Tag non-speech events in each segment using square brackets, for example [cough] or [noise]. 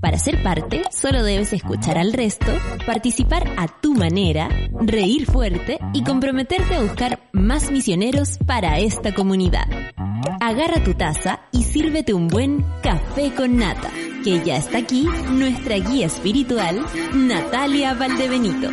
Para ser parte, solo debes escuchar al resto, participar a tu manera, reír fuerte y comprometerte a buscar más misioneros para esta comunidad. Agarra tu taza y sírvete un buen café con nata, que ya está aquí nuestra guía espiritual, Natalia Valdebenito.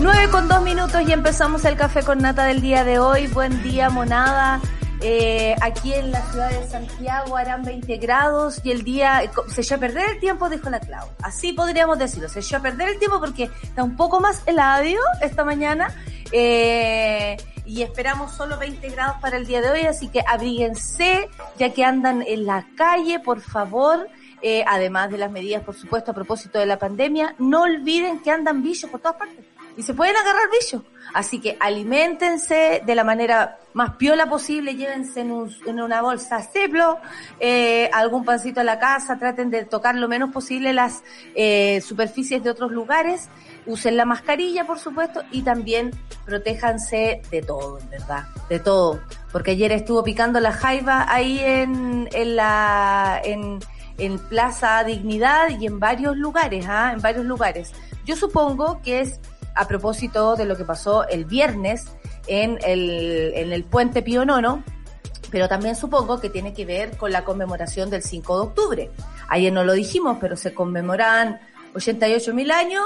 9 con 2 minutos y empezamos el café con nata del día de hoy. Buen día, monada. Eh, aquí en la ciudad de Santiago harán 20 grados y el día se echó a perder el tiempo, dijo la Clau. Así podríamos decirlo, se echó a perder el tiempo porque está un poco más helado esta mañana. Eh, y esperamos solo 20 grados para el día de hoy, así que abríguense, ya que andan en la calle, por favor. Eh, además de las medidas, por supuesto, a propósito de la pandemia, no olviden que andan bichos por todas partes y se pueden agarrar bichos. Así que alimentense de la manera más piola posible, llévense en, una bolsa ceplo, eh, algún pancito a la casa, traten de tocar lo menos posible las eh, superficies de otros lugares, usen la mascarilla, por supuesto, y también protéjanse de todo, ¿verdad? De todo. Porque ayer estuvo picando la jaiba ahí en, en la, en, en Plaza Dignidad y en varios lugares, ¿ah? En varios lugares. Yo supongo que es a propósito de lo que pasó el viernes en el, en el puente Pío Nono, pero también supongo que tiene que ver con la conmemoración del 5 de octubre. Ayer no lo dijimos, pero se conmemoran 88 mil años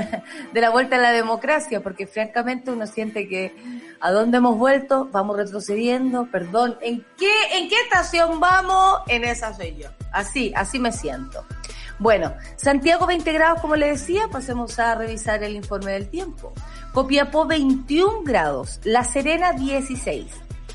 [laughs] de la vuelta a la democracia, porque francamente uno siente que a dónde hemos vuelto, vamos retrocediendo, perdón, ¿en qué, en qué estación vamos? En esa soy yo. Así, así me siento. Bueno, Santiago 20 grados, como le decía, pasemos a revisar el informe del tiempo. Copiapó 21 grados, La Serena 16,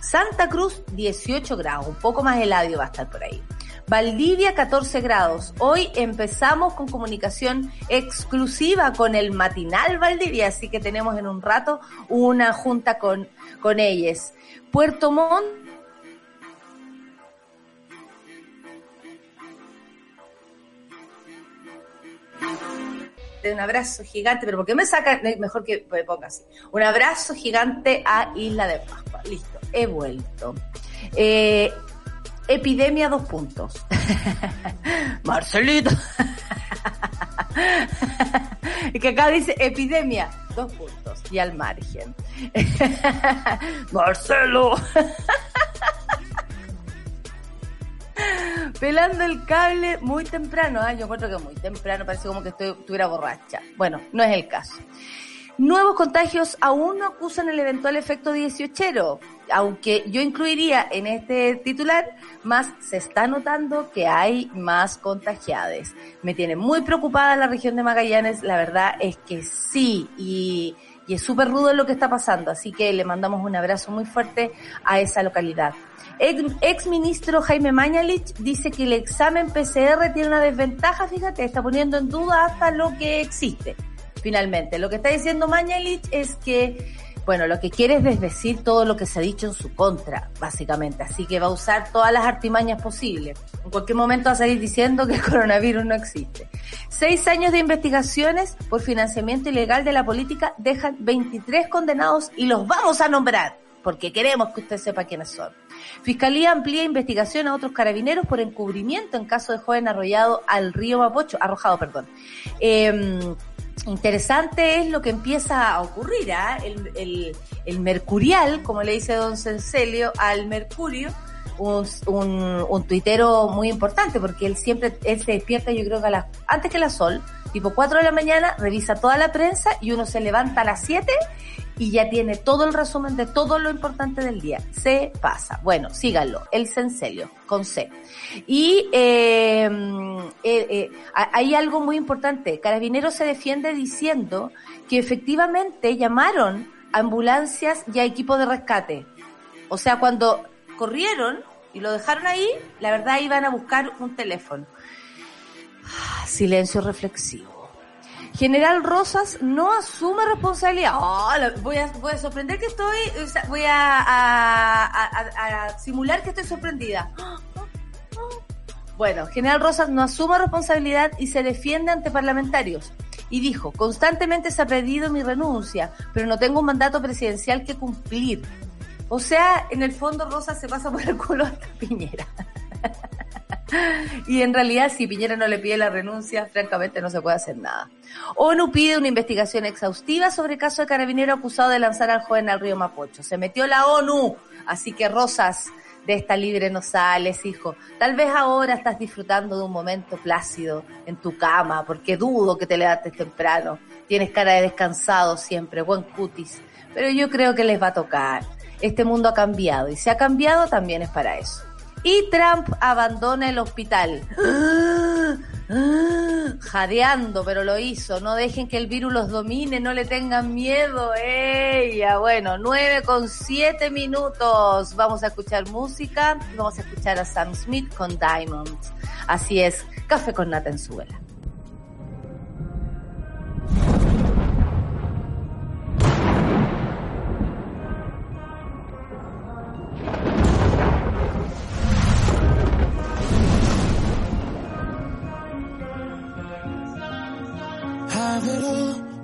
Santa Cruz 18 grados, un poco más helado va a estar por ahí. Valdivia 14 grados. Hoy empezamos con comunicación exclusiva con el matinal Valdivia, así que tenemos en un rato una junta con, con ellos. Puerto Montt un abrazo gigante, pero porque me saca, mejor que me ponga así. Un abrazo gigante a Isla de Pascua. Listo, he vuelto. Eh, epidemia dos puntos. [laughs] Marcelito. y [laughs] que acá dice epidemia dos puntos y al margen. [laughs] Marcelo. Pelando el cable muy temprano. ¿ah? Yo encuentro que muy temprano, parece como que estoy, estuviera borracha. Bueno, no es el caso. Nuevos contagios aún no acusan el eventual efecto 18, aunque yo incluiría en este titular, más se está notando que hay más contagiados. Me tiene muy preocupada la región de Magallanes, la verdad es que sí, y, y es súper rudo lo que está pasando, así que le mandamos un abrazo muy fuerte a esa localidad. Ex, ministro Jaime Mañalich dice que el examen PCR tiene una desventaja, fíjate, está poniendo en duda hasta lo que existe, finalmente. Lo que está diciendo Mañalich es que, bueno, lo que quiere es desdecir todo lo que se ha dicho en su contra, básicamente. Así que va a usar todas las artimañas posibles. En cualquier momento va a salir diciendo que el coronavirus no existe. Seis años de investigaciones por financiamiento ilegal de la política dejan 23 condenados y los vamos a nombrar porque queremos que usted sepa quiénes son. Fiscalía amplía investigación a otros carabineros por encubrimiento en caso de joven arrollado al río Mapocho, arrojado, perdón. Em, interesante es lo que empieza a ocurrir, ¿ah? el, el, mercurial, como le dice don Cencelio, al mercurio, un, un, un, tuitero muy importante, porque él siempre, él se despierta, yo creo que a antes que la sol, tipo 4 de la mañana, revisa toda la prensa y uno se levanta a las 7 y ya tiene todo el resumen de todo lo importante del día. Se pasa. Bueno, síganlo. El Cencelio, con C. Y eh, eh, eh, hay algo muy importante. Carabineros se defiende diciendo que efectivamente llamaron ambulancias y a equipo de rescate. O sea, cuando corrieron, y lo dejaron ahí, la verdad iban a buscar un teléfono. Ah, silencio reflexivo. General Rosas no asume responsabilidad. Oh, voy, a, voy a sorprender que estoy, voy a, simular que estoy sorprendida. Bueno, General Rosas no asume responsabilidad y se defiende ante parlamentarios. Y dijo, constantemente se ha pedido mi renuncia, pero no tengo un mandato presidencial que cumplir. O sea, en el fondo Rosas se pasa por el culo hasta Piñera. Y en realidad, si Piñera no le pide la renuncia, francamente no se puede hacer nada. ONU pide una investigación exhaustiva sobre el caso de carabinero acusado de lanzar al joven al río Mapocho. Se metió la ONU, así que Rosas, de esta libre no sales, hijo. Tal vez ahora estás disfrutando de un momento plácido en tu cama, porque dudo que te levantes temprano. Tienes cara de descansado siempre, buen cutis. Pero yo creo que les va a tocar. Este mundo ha cambiado y si ha cambiado también es para eso. Y Trump abandona el hospital. [gasps] Jadeando, pero lo hizo. No dejen que el virus los domine, no le tengan miedo. Ella, bueno, nueve con siete minutos. Vamos a escuchar música. Vamos a escuchar a Sam Smith con Diamonds. Así es, café con nata en suela. have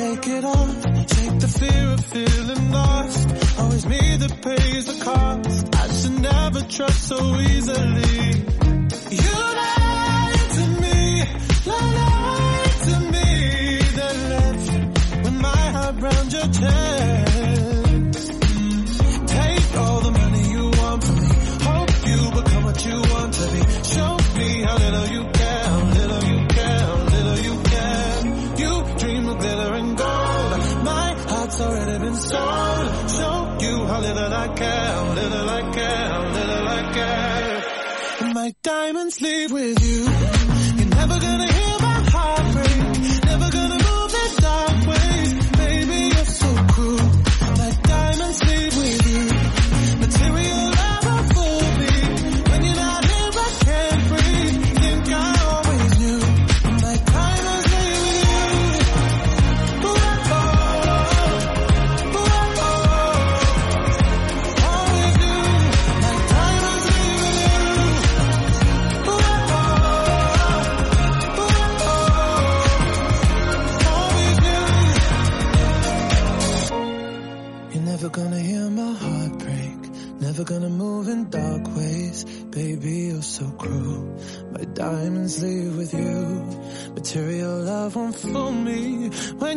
Shake it off. The fear of feeling lost. Always me that pays the cost. I should never trust so easily. You lied to me. Lied to me. Then left my heart your chest. My diamonds leave with you.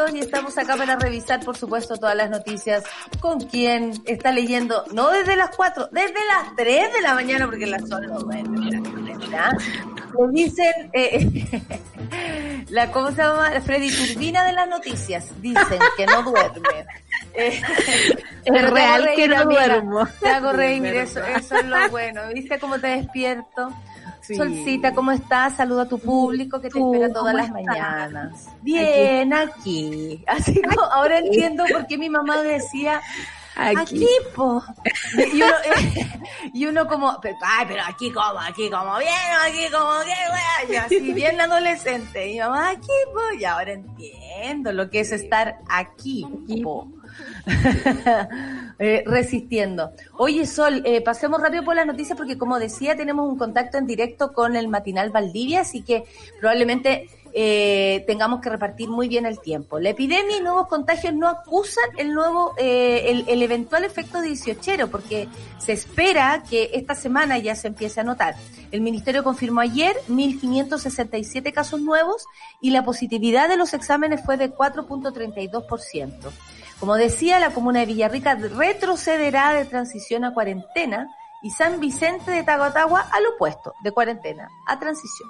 11 minutos y estamos acá para revisar, por supuesto, todas las noticias con quien está leyendo, no desde las 4, desde las 3 de la mañana, porque las son las 9 Nos dicen, eh, [laughs] la, ¿cómo se llama? Freddy Turbina de las noticias. Dicen que no duerme. [laughs] Eh, es real que no duermo. Te hago reír, eso, eso es lo bueno. ¿Viste cómo te despierto? Solcita, ¿cómo estás? Saluda a tu público que te espera todas las mañanas. Bien, aquí. Así como ahora entiendo por qué mi mamá decía Aquí, po. Y uno, [laughs] y uno como, ay, pero aquí como, aquí como bien, aquí como bien, y así bien adolescente. Y mamá, aquí, po. Y ahora entiendo lo que es estar aquí, po. [laughs] Eh, resistiendo. Oye, Sol, eh, pasemos rápido por las noticias porque como decía, tenemos un contacto en directo con el matinal Valdivia, así que probablemente eh, tengamos que repartir muy bien el tiempo. La epidemia y nuevos contagios no acusan el nuevo, el, el, eventual efecto 18, porque se espera que esta semana ya se empiece a notar. El ministerio confirmó ayer 1.567 casos nuevos y la positividad de los exámenes fue de 4.32%. Como decía, la comuna de Villarrica retrocederá de transición a cuarentena y San Vicente de Tahuatahua al opuesto, de cuarentena a transición.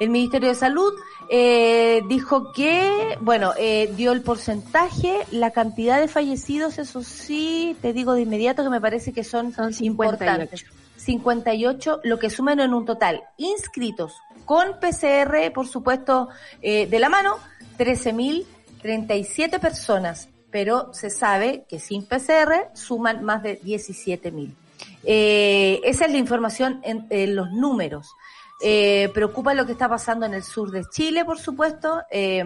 El Ministerio de Salud eh, dijo que, bueno, eh, dio el porcentaje, la cantidad de fallecidos, eso sí, te digo de inmediato que me parece que son, son 58. importantes. 58, lo que suman en un total inscritos con PCR, por supuesto, eh, de la mano, 13.037 personas pero se sabe que sin PCR suman más de 17 mil. Eh, esa es la información en, los números. Eh, preocupa lo que está pasando en el sur de Chile, por supuesto. Eh,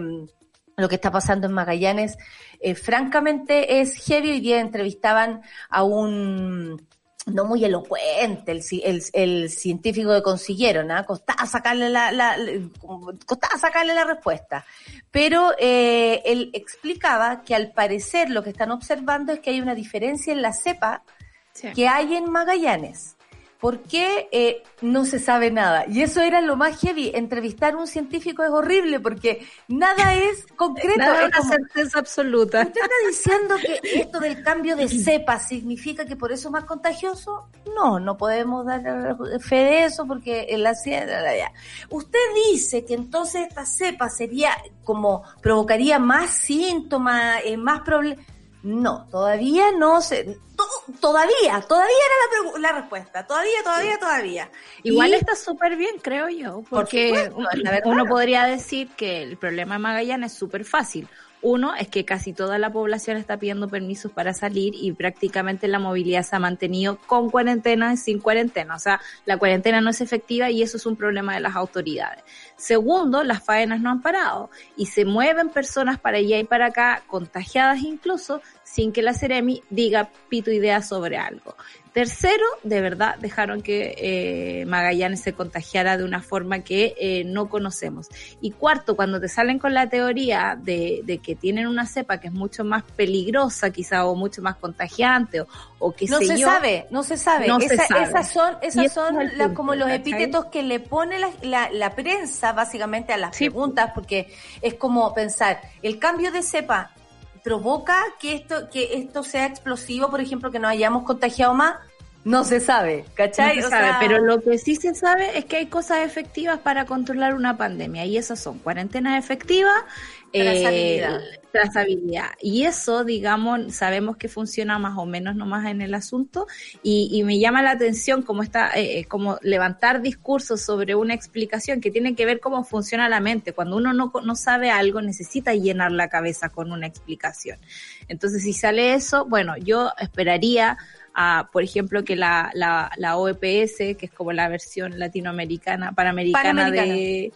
lo que está pasando en Magallanes, eh, francamente es heavy. Hoy día entrevistaban a un no muy elocuente el, el, el científico que consiguieron, ¿ah? costaba sacarle la, la, costaba sacarle la respuesta. Pero eh, él explicaba que al parecer lo que están observando es que hay una diferencia en la cepa que hay en Magallanes. ¿Por qué eh, no se sabe nada? Y eso era lo más heavy. Entrevistar a un científico es horrible porque nada es concreto. Nada es una certeza absoluta. ¿Usted está diciendo que esto del cambio de cepa significa que por eso es más contagioso? No, no podemos dar fe de eso porque en la ciencia... Usted dice que entonces esta cepa sería como provocaría más síntomas, eh, más problemas no, todavía no se, todavía, todavía era la, la, respuesta, todavía, todavía, todavía. Igual está súper bien, creo yo, porque uno podría decir que el problema de Magallanes es súper fácil. Uno es que casi toda la población está pidiendo permisos para salir y prácticamente la movilidad se ha mantenido con cuarentena y sin cuarentena. O sea, la cuarentena no es efectiva y eso es un problema de las autoridades. Segundo, las faenas no han parado y se mueven personas para allá y para acá, contagiadas incluso, sin que la Ceremi diga pito idea sobre algo. Tercero, de verdad dejaron que eh, Magallanes se contagiara de una forma que eh, no conocemos. Y cuarto, cuando te salen con la teoría de, de, que tienen una cepa que es mucho más peligrosa quizá o mucho más contagiante o, o que no se sabe, no se sabe. No se sabe. Esas son, esas son como los epítetos que le pone la, la, la prensa básicamente a las preguntas porque es como pensar, el cambio de cepa provoca que esto, que esto sea explosivo, por ejemplo, que nos hayamos contagiado más? No se sabe, ¿cachai? No se sabe, pero lo que sí se sabe es que hay cosas efectivas para controlar una pandemia y esas son cuarentenas efectivas, trazabilidad. Eh, trazabilidad. Y eso, digamos, sabemos que funciona más o menos nomás en el asunto y, y me llama la atención cómo está, eh, eh, como levantar discursos sobre una explicación que tiene que ver cómo funciona la mente. Cuando uno no, no sabe algo, necesita llenar la cabeza con una explicación. Entonces, si sale eso, bueno, yo esperaría a, por ejemplo, que la, la, la OEPS, que es como la versión latinoamericana, panamericana, de,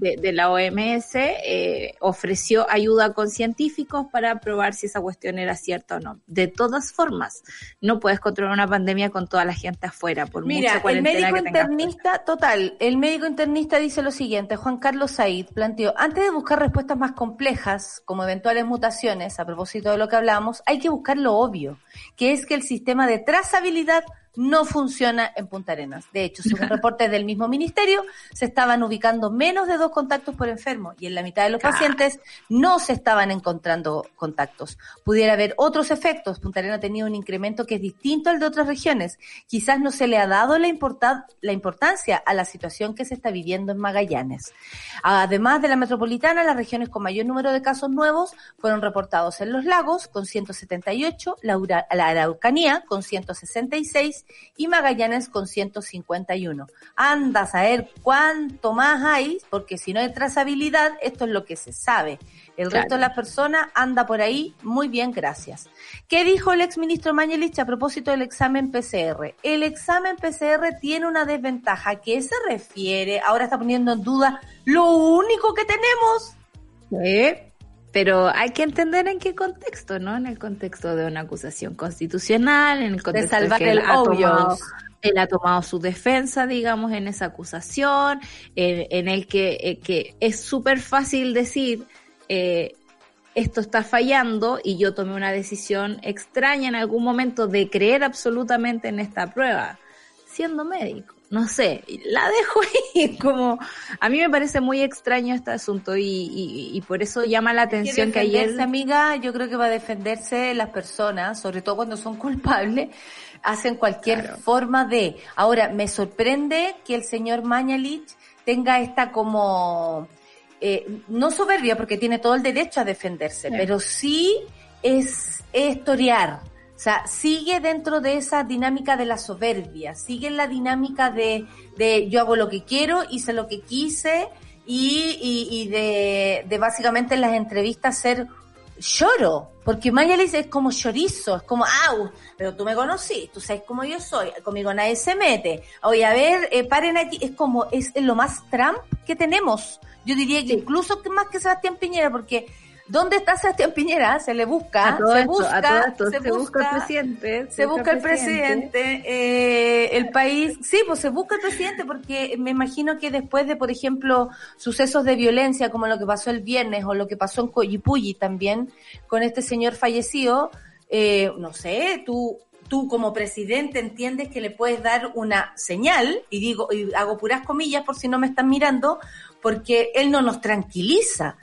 de, la OMS, eh, ofreció ayuda con científicos para probar si esa cuestión era cierta o no. De todas formas, no puedes controlar una pandemia con toda la gente afuera, por Mira, mucha el médico internista, total, el médico internista dice lo siguiente, Juan Carlos Said planteó, antes de buscar respuestas más complejas, como eventuales mutaciones, a propósito de lo que hablamos, hay que buscar lo obvio, que es que el sistema de trazabilidad no funciona en Punta Arenas. De hecho, según reportes del mismo ministerio, se estaban ubicando menos de dos contactos por enfermo y en la mitad de los pacientes no se estaban encontrando contactos. Pudiera haber otros efectos. Punta Arenas ha tenido un incremento que es distinto al de otras regiones. Quizás no se le ha dado la, la importancia a la situación que se está viviendo en Magallanes. Además de la metropolitana, las regiones con mayor número de casos nuevos fueron reportados en los lagos con 178, la, la Araucanía con 166 y Magallanes con 151. Anda a saber cuánto más hay, porque si no hay trazabilidad, esto es lo que se sabe. El resto de las personas anda por ahí. Muy bien, gracias. ¿Qué dijo el exministro Mañelich a propósito del examen PCR? El examen PCR tiene una desventaja. ¿A qué se refiere? Ahora está poniendo en duda lo único que tenemos. ¿Eh? Pero hay que entender en qué contexto, ¿no? En el contexto de una acusación constitucional, en el contexto de salvar que el él, ha tomado, él ha tomado su defensa, digamos, en esa acusación, en, el que, eh, que es súper fácil decir, eh, esto está fallando y yo tomé una decisión extraña en algún momento de creer absolutamente en esta prueba, siendo médico no sé, la dejo ahí [laughs] como, a mí me parece muy extraño este asunto y, y, por eso llama la atención que, ayer... amiga, yo creo que va a defenderse las personas, sobre todo cuando son [laughs] culpables, hacen cualquier forma de... Ahora, me sorprende que el señor Mañalich tenga esta como... Eh, no soberbia, porque tiene todo el derecho a defenderse, pero sí es, es historiar, o sea, sigue dentro de esa dinámica de la soberbia, sigue en la dinámica de, de yo hago lo que quiero, hice lo que quise y, y, de, de básicamente en las entrevistas ser lloro, porque Mayalis es como chorizo, es como, ah, pero tú me conocí, tú sabes cómo yo soy, conmigo nadie se mete. Oye, a ver, eh, paren aquí, es como, es lo más Trump que tenemos. Yo diría que incluso más que Sebastián Piñera, porque ¿Dónde está Sebastián Piñera? Se le busca, se busca, se, busca, el presidente, se, busca, el presidente, eh, el país, sí, pues se busca el presidente porque me imagino que después de, por ejemplo, sucesos de violencia como lo que pasó el viernes o lo que pasó en Coyipulli también con este señor fallecido, eh, no sé, tú tú como presidente entiendes que le puedes dar una señal, y digo, y hago puras comillas por si no me están mirando, porque él no nos tranquiliza.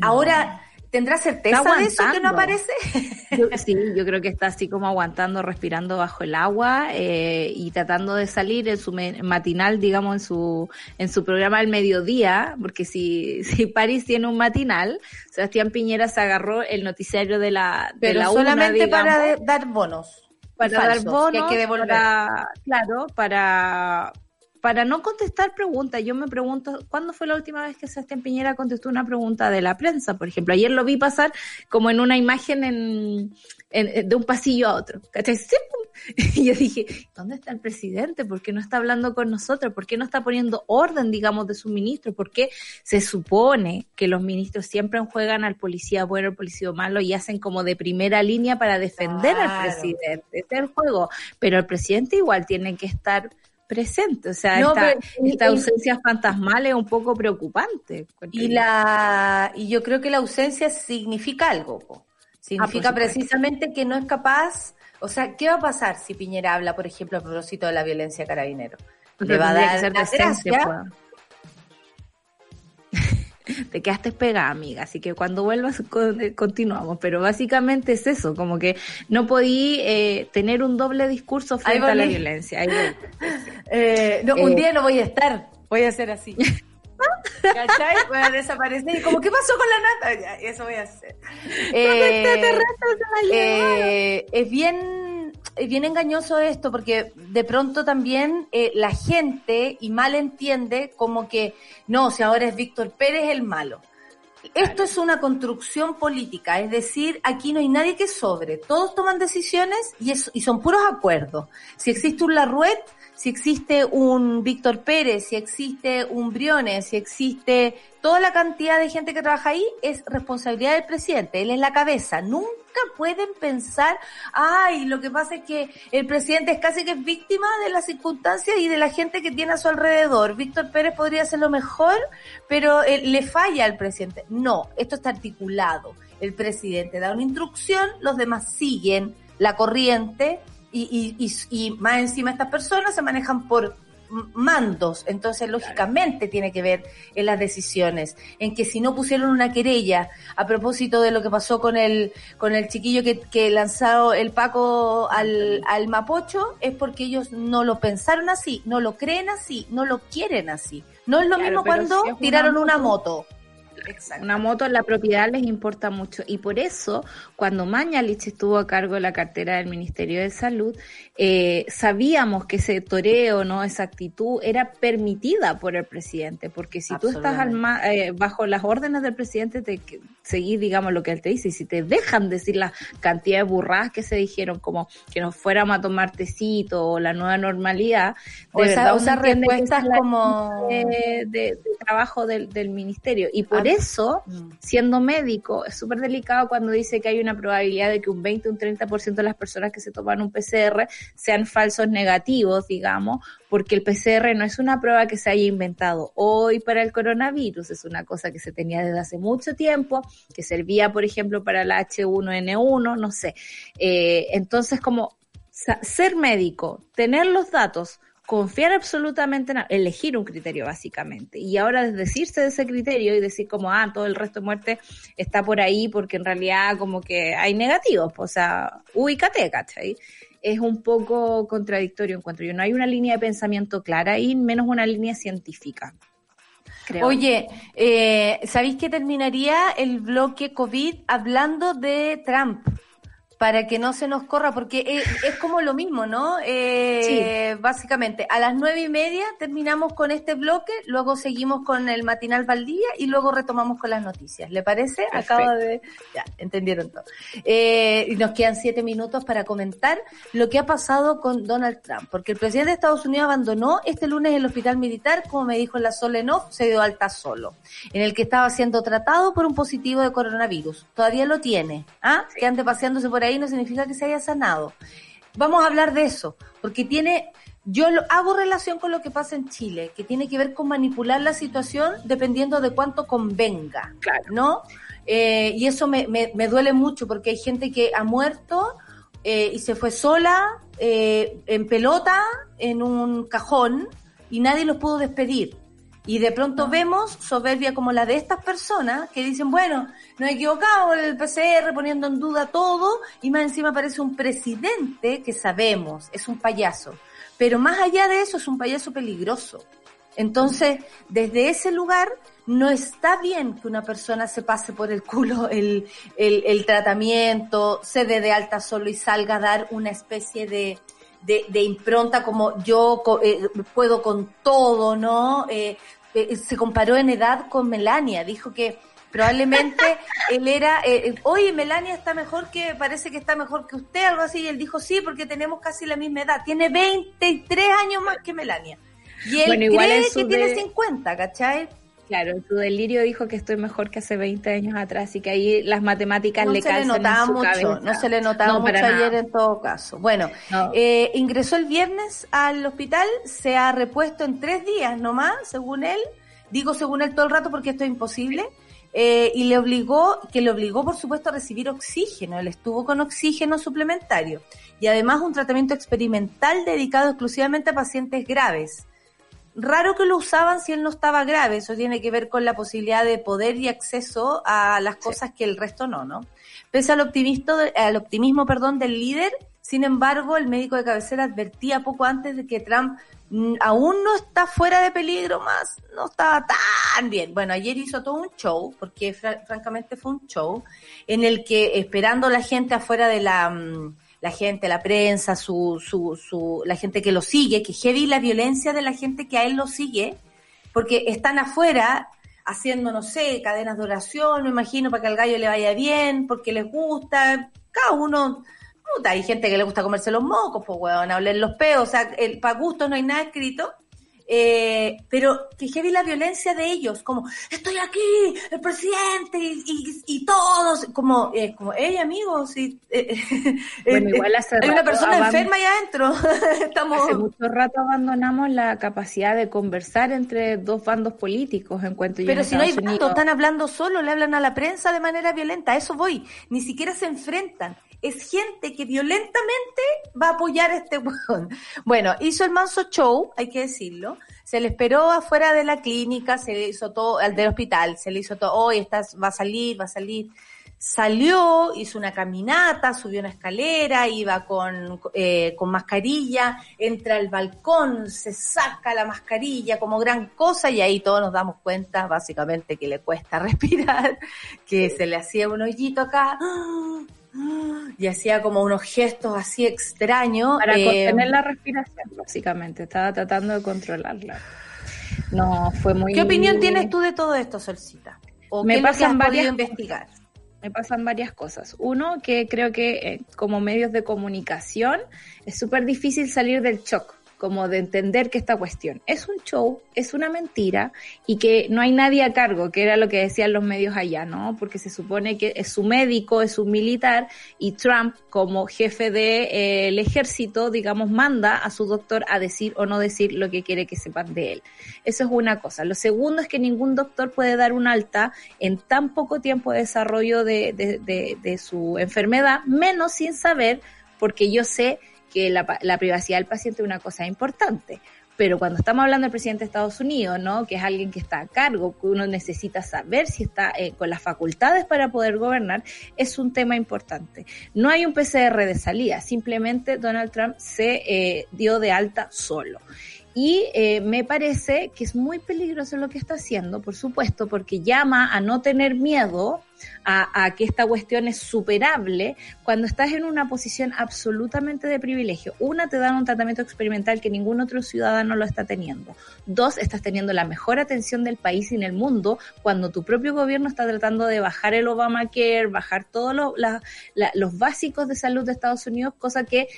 Ahora, ¿Tendrá certeza de eso que no aparece? [laughs] sí, yo creo que está así como aguantando, respirando bajo el agua eh, y tratando de salir en su matinal, digamos, en su en su programa del mediodía, porque si, [laughs] si París tiene un matinal, Sebastián Piñera se agarró el noticiario de la de Pero la solamente para dar bonos. Para dar bonos, que hay que devolver. claro, para para no contestar preguntas, yo me pregunto, ¿cuándo fue la última vez que Sebastián Piñera contestó una pregunta de la prensa? Por ejemplo, ayer lo vi pasar como en una imagen en, de un pasillo a otro. [laughs] Y yo dije, ¿dónde está el presidente? ¿Por qué no está hablando con nosotros? ¿Por qué no está poniendo orden, digamos, de sus ministros? ¿Por qué se supone que los ministros siempre juegan al policía bueno, al policía malo y hacen como de primera línea para defender al presidente? Ese es el juego. Pero el presidente igual tiene que estar presente. O sea, esta, ausencia fantasmal es un poco preocupante. Y, la, y yo creo que la ausencia significa algo. Significa ah, precisamente que no es capaz. O sea, ¿qué va a pasar si Piñera habla, por ejemplo, a propósito de la violencia carabinero? Le va a dar la [laughs] te quedaste pegada, amiga, así que cuando vuelvas eh, continuamos, pero básicamente es eso, como que no podí eh, tener un doble discurso frente a la violencia. [laughs] eh, no, un eh, día no voy a estar, voy a hacer así. [laughs] ¿Cachai? Voy a desaparecer. Como, ¿qué pasó con la nata? eso voy a hacer. Eh, es bien bien engañoso esto porque de pronto también eh, la gente y mal entiende como que no, si ahora es Víctor Pérez el malo. Esto es una construcción política, es decir, aquí no hay nadie que sobre, todos toman decisiones y, y son puros acuerdos. Si existe un Larruet, si existe un Víctor Pérez, si existe un Briones, si existe toda la cantidad de gente que trabaja ahí, es responsabilidad del presidente, él es la cabeza. Nunca pueden pensar, ay, lo que pasa es que el presidente es casi que es víctima de las circunstancias y de la gente que tiene a su alrededor. Víctor Pérez podría hacerlo mejor, pero eh, le falla al presidente. No, esto está articulado. El presidente da una instrucción, los demás siguen la corriente y, y, y, más encima estas personas se manejan por mandos, entonces lógicamente tiene que ver en las decisiones, en que si no pusieron una querella a propósito de lo que pasó con el con el chiquillo que, que lanzó el Paco al, al Mapocho, es porque ellos no lo pensaron así, no lo creen así, no lo quieren así. No es lo mismo cuando tiraron una moto. Una moto en la propiedad les importa mucho. Y por eso cuando Mañalich estuvo a cargo de la cartera del Ministerio de Salud, eh, sabíamos que ese toreo, no esa actitud era permitida por el presidente, porque si tú estás al eh, bajo las órdenes del presidente te seguís, digamos, lo que él te dice, y si te dejan decir la cantidad de burradas que se dijeron, como que nos fuéramos a tomar tecito o la nueva normalidad, o esa, respuestas como de, trabajo del, del ministerio. Y por eso, mm. siendo médico, es súper delicado cuando dice que hay una probabilidad de que un 20 o un 30% de las personas que se toman un PCR sean falsos negativos, digamos, porque el PCR no es una prueba que se haya inventado hoy para el coronavirus, es una cosa que se tenía desde hace mucho tiempo, que servía, por ejemplo, para la H1N1, no sé. Eh, entonces, como ser médico, tener los datos, confiar absolutamente en elegir un criterio básicamente. Y ahora decirse de ese criterio y decir como, ah, todo el resto de muerte está por ahí porque en realidad como que hay negativos, o sea, ubícate, ¿cachai? Es un poco contradictorio, encuentro yo. No hay una línea de pensamiento clara y menos una línea científica. Creo. Oye, eh, ¿sabéis que terminaría el bloque COVID hablando de Trump? Para que no se nos corra, porque es, como lo mismo, ¿no? Eh, Básicamente, a las nueve y media terminamos con este bloque, luego seguimos con el matinal Valdía y luego retomamos con las noticias. ¿Le parece? Acaba de... Ya, entendieron todo. Eh, y nos quedan siete minutos para comentar lo que ha pasado con Donald Trump, porque el presidente de Estados Unidos abandonó este lunes el hospital militar, como me dijo en la Solenov, se dio alta solo, en el que estaba siendo tratado por un positivo de coronavirus. Todavía lo tiene, ¿ah? Que ande paseándose por ahí no significa que se haya sanado. Vamos a hablar de eso, porque tiene, yo lo, hago relación con lo que pasa en Chile, que tiene que ver con manipular la situación dependiendo de cuánto convenga, ¿no? Eh, y eso me, me, duele mucho porque hay gente que ha muerto eh, y se fue sola, eh, en pelota, en un cajón, y nadie los pudo despedir. Y de pronto vemos soberbia como la de estas personas que dicen, bueno, nos equivocamos el PCR poniendo en duda todo y más encima aparece un presidente que sabemos, es un payaso. Pero más allá de eso es un payaso peligroso. Entonces, desde ese lugar no está bien que una persona se pase por el culo el, el, tratamiento, se dé de alta solo y salga a dar una especie de, de, impronta como yo eh, puedo con todo, ¿no? Eh, eh, se comparó en edad con Melania, dijo que probablemente [laughs] él era, oye, Melania está mejor que, parece que está mejor que usted, algo así, y él dijo, sí, porque tenemos casi la misma edad, tiene 23 años más que Melania. Y él cree que tiene 50, ¿cachai? Claro, en su delirio dijo que estoy mejor que hace 20 años atrás y que ahí las matemáticas le calzan le notaba mucho, No se le notaba mucho ayer en todo caso. Bueno, eh, ingresó el viernes al hospital, se ha repuesto en tres días nomás, según él. Digo según él todo el rato porque esto es imposible. Eh, y le obligó, que le obligó por supuesto a recibir oxígeno. Él estuvo con oxígeno suplementario. Y además un tratamiento experimental dedicado exclusivamente a pacientes graves raro que lo usaban si él no estaba grave. Eso tiene que ver con la posibilidad de poder y acceso a las cosas que el resto no, ¿no? Pese al, optimismo, al optimismo perdón, del líder, sin embargo, el médico de cabecera advertía poco antes de que Trump mm, aún no está fuera de peligro más, no estaba tan bien. Bueno, ayer hizo todo un show, porque francamente fue un show, en el que esperando la gente afuera de la... La gente, la prensa, su, su, su, la gente que lo sigue, que heavy la violencia de la gente que a él lo sigue, porque están afuera haciendo, no sé, cadenas de oración, me imagino, para que al gallo le vaya bien, porque les gusta, cada uno, puta, hay gente que le gusta comerse los mocos, pues weón, hablar los peos, o sea, para gusto no hay nada escrito, eh, pero heavy la violencia de ellos, como, estoy aquí, el presidente y, todos, como, eh, como, hey amigos, y, eh, [laughs] bueno, igual hay una persona enferma ahí adentro. [laughs] Estamos... Hace mucho rato abandonamos la capacidad de conversar entre dos bandos políticos en cuanto Pero si no hay bandos, están hablando solo, le hablan a la prensa de manera violenta, a eso voy, ni siquiera se enfrentan es gente que violentamente va a apoyar a este [laughs] Bueno, hizo el manso show, hay que decirlo. Se le esperó afuera de la clínica, se le hizo todo, al del hospital, se le hizo todo, hoy estás, va a salir, va a salir. Salió, hizo una caminata, subió una escalera, iba con, eh, con mascarilla, entra al balcón, se saca la mascarilla como gran cosa y ahí todos nos damos cuenta básicamente que le cuesta [laughs] respirar, que se le hacía un hoyito acá [gasps] y hacía como unos gestos así extraños. Para eh, contener la respiración, básicamente, estaba tratando de controlarla. No, fue muy... ¿Qué opinión tienes tú de todo esto, Solcita? ¿O me pasan varias investigar? Me pasan varias cosas. Uno, que creo que eh, como medios de comunicación es súper difícil salir del shock como de entender que esta cuestión es un show, es una mentira y que no hay nadie a cargo, que era lo que decían los medios allá, ¿no? Porque se supone que es su médico, es un militar y Trump como jefe del de, eh, ejército, digamos, manda a su doctor a decir o no decir lo que quiere que sepan de él. Eso es una cosa. Lo segundo es que ningún doctor puede dar un alta en tan poco tiempo de desarrollo de, de, de su enfermedad, menos sin saber, porque yo sé que la, privacidad del paciente es una cosa importante. Pero cuando estamos hablando del presidente de Estados Unidos, ¿no? Que es alguien que está a cargo, que uno necesita saber si está eh, con las facultades para poder gobernar, es un tema importante. No hay un PCR de salida, simplemente Donald Trump se eh, dio de alta solo. Y eh, me parece que es muy peligroso lo que está haciendo, por supuesto, porque llama a no tener miedo a, que esta cuestión es superable cuando estás en una posición absolutamente de privilegio. Una, te dan un tratamiento experimental que ningún otro ciudadano lo está teniendo. Dos, estás teniendo la mejor atención del país y en el mundo cuando tu propio gobierno está tratando de bajar el Obamacare, bajar todos los básicos de salud de Estados Unidos, cosa que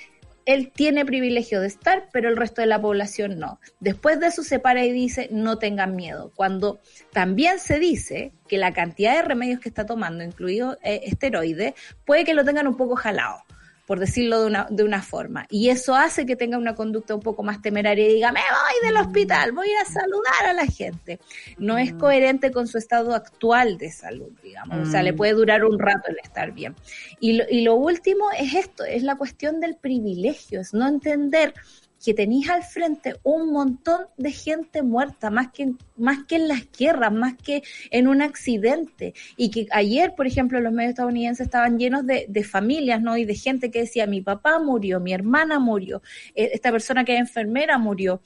él tiene privilegio de estar, pero el resto de la población no. Después de eso se para y dice, no tengan miedo, cuando también se dice que la cantidad de remedios que está tomando, incluido eh, esteroides, puede que lo tengan un poco jalado por decirlo de una, de una forma. Y eso hace que tenga una conducta un poco más temeraria y diga, me voy del hospital, voy a saludar a la gente. No es mm. coherente con su estado actual de salud, digamos. O sea, le mm. puede durar un rato el estar bien. Y lo, y lo último es esto, es la cuestión del privilegio, es no entender que tenéis al frente un montón de gente muerta, más que, más que en las guerras, más que en un accidente. Y que ayer, por ejemplo, los medios estadounidenses estaban llenos de, de familias, ¿no? Y de gente que decía, mi papá murió, mi hermana murió, e, esta persona que es enfermera murió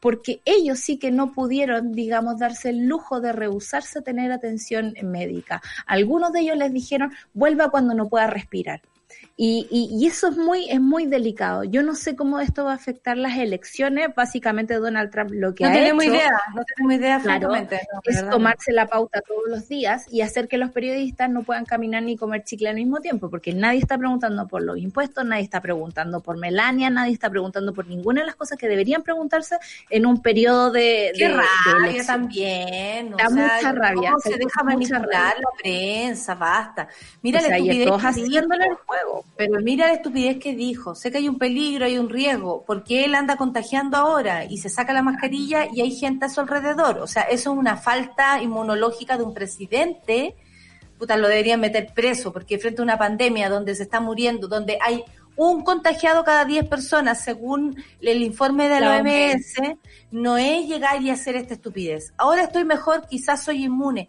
porque ellos sí que no pudieron, digamos, darse el lujo de rehusarse a tener atención médica. Algunos de ellos les dijeron, vuelva cuando no pueda respirar. Y, y, eso es muy, es muy delicado. Yo no sé cómo esto va a afectar las elecciones. Básicamente Donald Trump lo que no ha tenemos hecho, idea, no tenemos idea claro, es tomarse la pauta todos los días y hacer que los periodistas no puedan caminar ni comer chicle al mismo tiempo, porque nadie está preguntando por los impuestos, nadie está preguntando por Melania, nadie está preguntando por ninguna de las cosas que deberían preguntarse en un periodo de, Qué rabia también. Da mucha rabia. Se, deja manipular la prensa, basta. Mira la estupidez todos haciéndole el juego. Pero mira la estupidez que dijo. Sé que hay un peligro, hay un riesgo, porque él anda contagiando ahora y se saca la mascarilla y hay gente a su alrededor. O sea, eso es una falta inmunológica de un presidente. Puta, lo deberían meter preso, porque frente a una pandemia donde se está muriendo, donde hay un contagiado cada 10 personas, según el informe de la OMS, no es llegar y hacer esta estupidez. Ahora estoy mejor, quizás soy inmune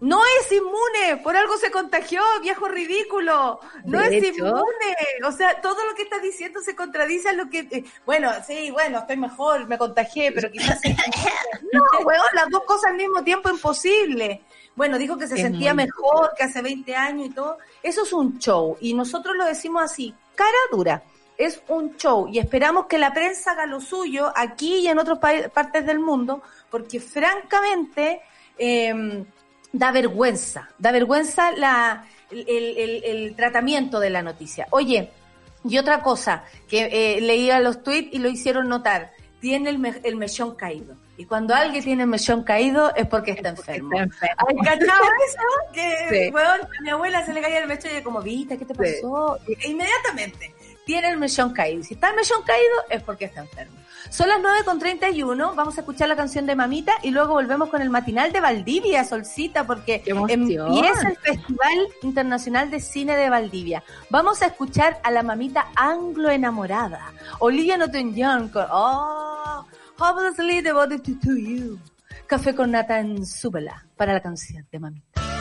no es inmune, por algo se contagió, viejo ridículo. No es inmune. O sea, todo lo que estás diciendo se contradice a lo que. Eh, bueno, sí, bueno, estoy mejor, me contagié, pero quizás. [laughs] no, weón, las dos cosas al mismo tiempo imposible. Bueno, dijo que se sentía mejor que hace 20 años y todo. Eso es un show. Y nosotros lo decimos así, cara dura. Es un show. Y esperamos que la prensa haga lo suyo aquí y en otras partes del mundo, porque francamente. Eh, da vergüenza, da vergüenza la, el, tratamiento de la noticia. Oye, y otra cosa que eh, leía los tweets y lo hicieron notar. tiene el, el mechón caído. Y cuando alguien tiene el mechón caído es porque está enfermo. ¿Hay cachado [laughs] eso? Que, a mi abuela se le caía el mechón y como, viste, ¿qué te pasó? inmediatamente tiene el mechón caído. Si está el mechón caído es porque está enfermo. Son las 9.31, vamos a escuchar la canción de Mamita y luego volvemos con el matinal de Valdivia, Solcita, porque empieza el Festival Internacional de Cine de Valdivia. Vamos a escuchar a la mamita anglo enamorada, Olivia Newton-John con Oh, Hopelessly Devoted to You. Café con nata en Súbela para la canción de Mamita.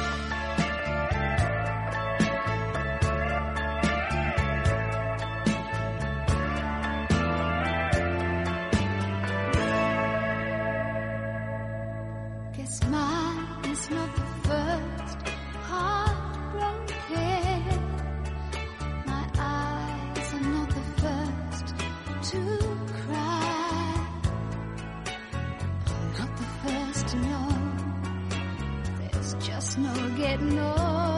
Get old.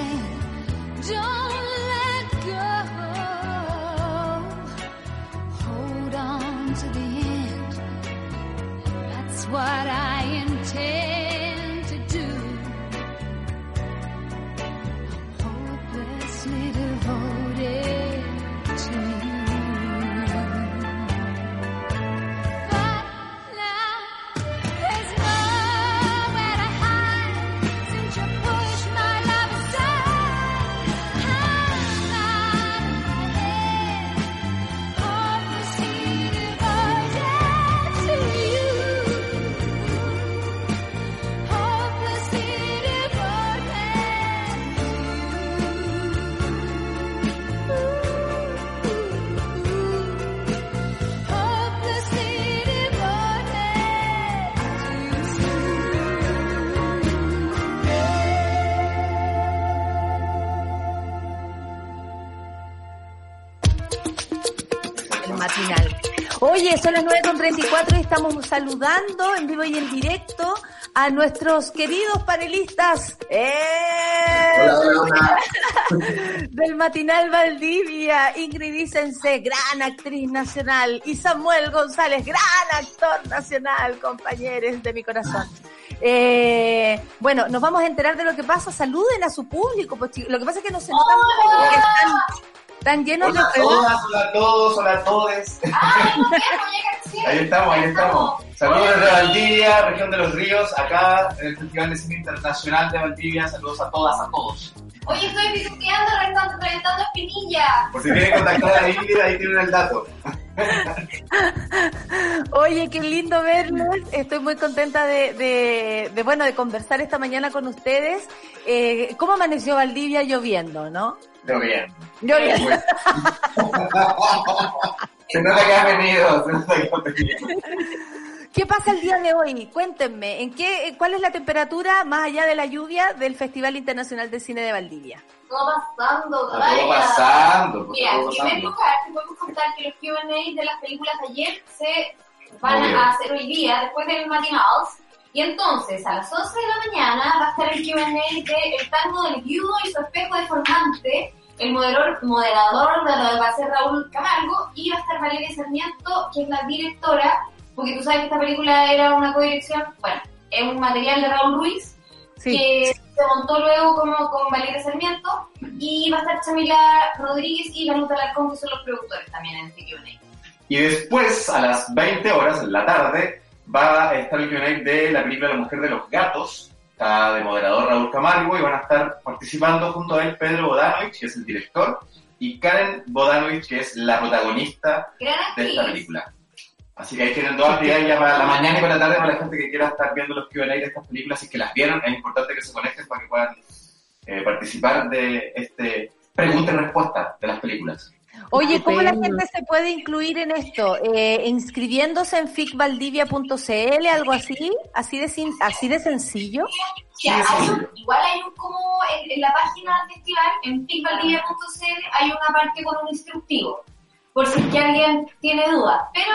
tren. Oye, son las 9.34 y estamos saludando en vivo y en directo a nuestros queridos panelistas ¡Eh! [laughs] del matinal Valdivia, Ingrid Vicense, gran actriz nacional, y Samuel González, gran actor nacional, compañeros de mi corazón. Eh, bueno, nos vamos a enterar de lo que pasa. Saluden a su público. Pues, lo que pasa es que no se notan porque están están llenos hola de a todas, hola a todos, hola a todos. ahí estamos, ahí estamos. Saludos desde Valdivia, región de los ríos, acá en el Festival de Cine Internacional de Valdivia. Saludos a todas, a todos. Oye, estoy pisoteando, reventando espinilla. Por si quieren contactar a Ingrid, ahí tienen el dato. Oye, qué lindo verlos. Estoy muy contenta de, de, de, bueno, de conversar esta mañana con ustedes. Eh, ¿Cómo amaneció Valdivia lloviendo, no? Lloviendo. Lloviendo. [laughs] se nota que has venido, se nota que has venido. ¿Qué pasa el día de hoy? Cuéntenme, ¿en qué, ¿cuál es la temperatura más allá de la lluvia del Festival Internacional de Cine de Valdivia? Todo pasando, Todo pasando. Pues, Mira, en primer lugar, te podemos contar que los Q&A de las películas de ayer se van a hacer hoy día, después del matinal. Y entonces, a las 11 de la mañana va a estar el Q&A de El tango del viudo y su espejo deformante. El moderador, moderador va a ser Raúl Camargo y va a estar Valeria Sarmiento, que es la directora, porque tú sabes que esta película era una codirección, bueno, es un material de Raúl Ruiz, que se montó luego como con Valeria Sarmiento, y va a estar Chamila Rodríguez y Ganuta Larcón, que son los productores también en este Q&A. Y después, a las 20 horas, en la tarde, va a estar el Q&A de la película La Mujer de los Gatos, está de moderador Raúl Camargo, y van a estar participando junto a él Pedro Bodanovich, que es el director, y Karen Bodanovich, que es la protagonista de esta película. Así que ahí tienen dos actividades ya para la mañana y para la tarde para la gente que quiera estar viendo los Q&A de estas películas y que las vieron. Es importante que se conecten para que puedan eh, participar de este pregunta y respuesta de las películas. Oye, ¿cómo la gente se puede incluir en esto? Eh, ¿Inscribiéndose en ficvaldivia.cl, algo así? ¿Así de, así de sencillo? igual hay un como en, la página del festival, en ficvaldivia.cl, hay una parte con un instructivo, por si es que alguien tiene dudas. Pero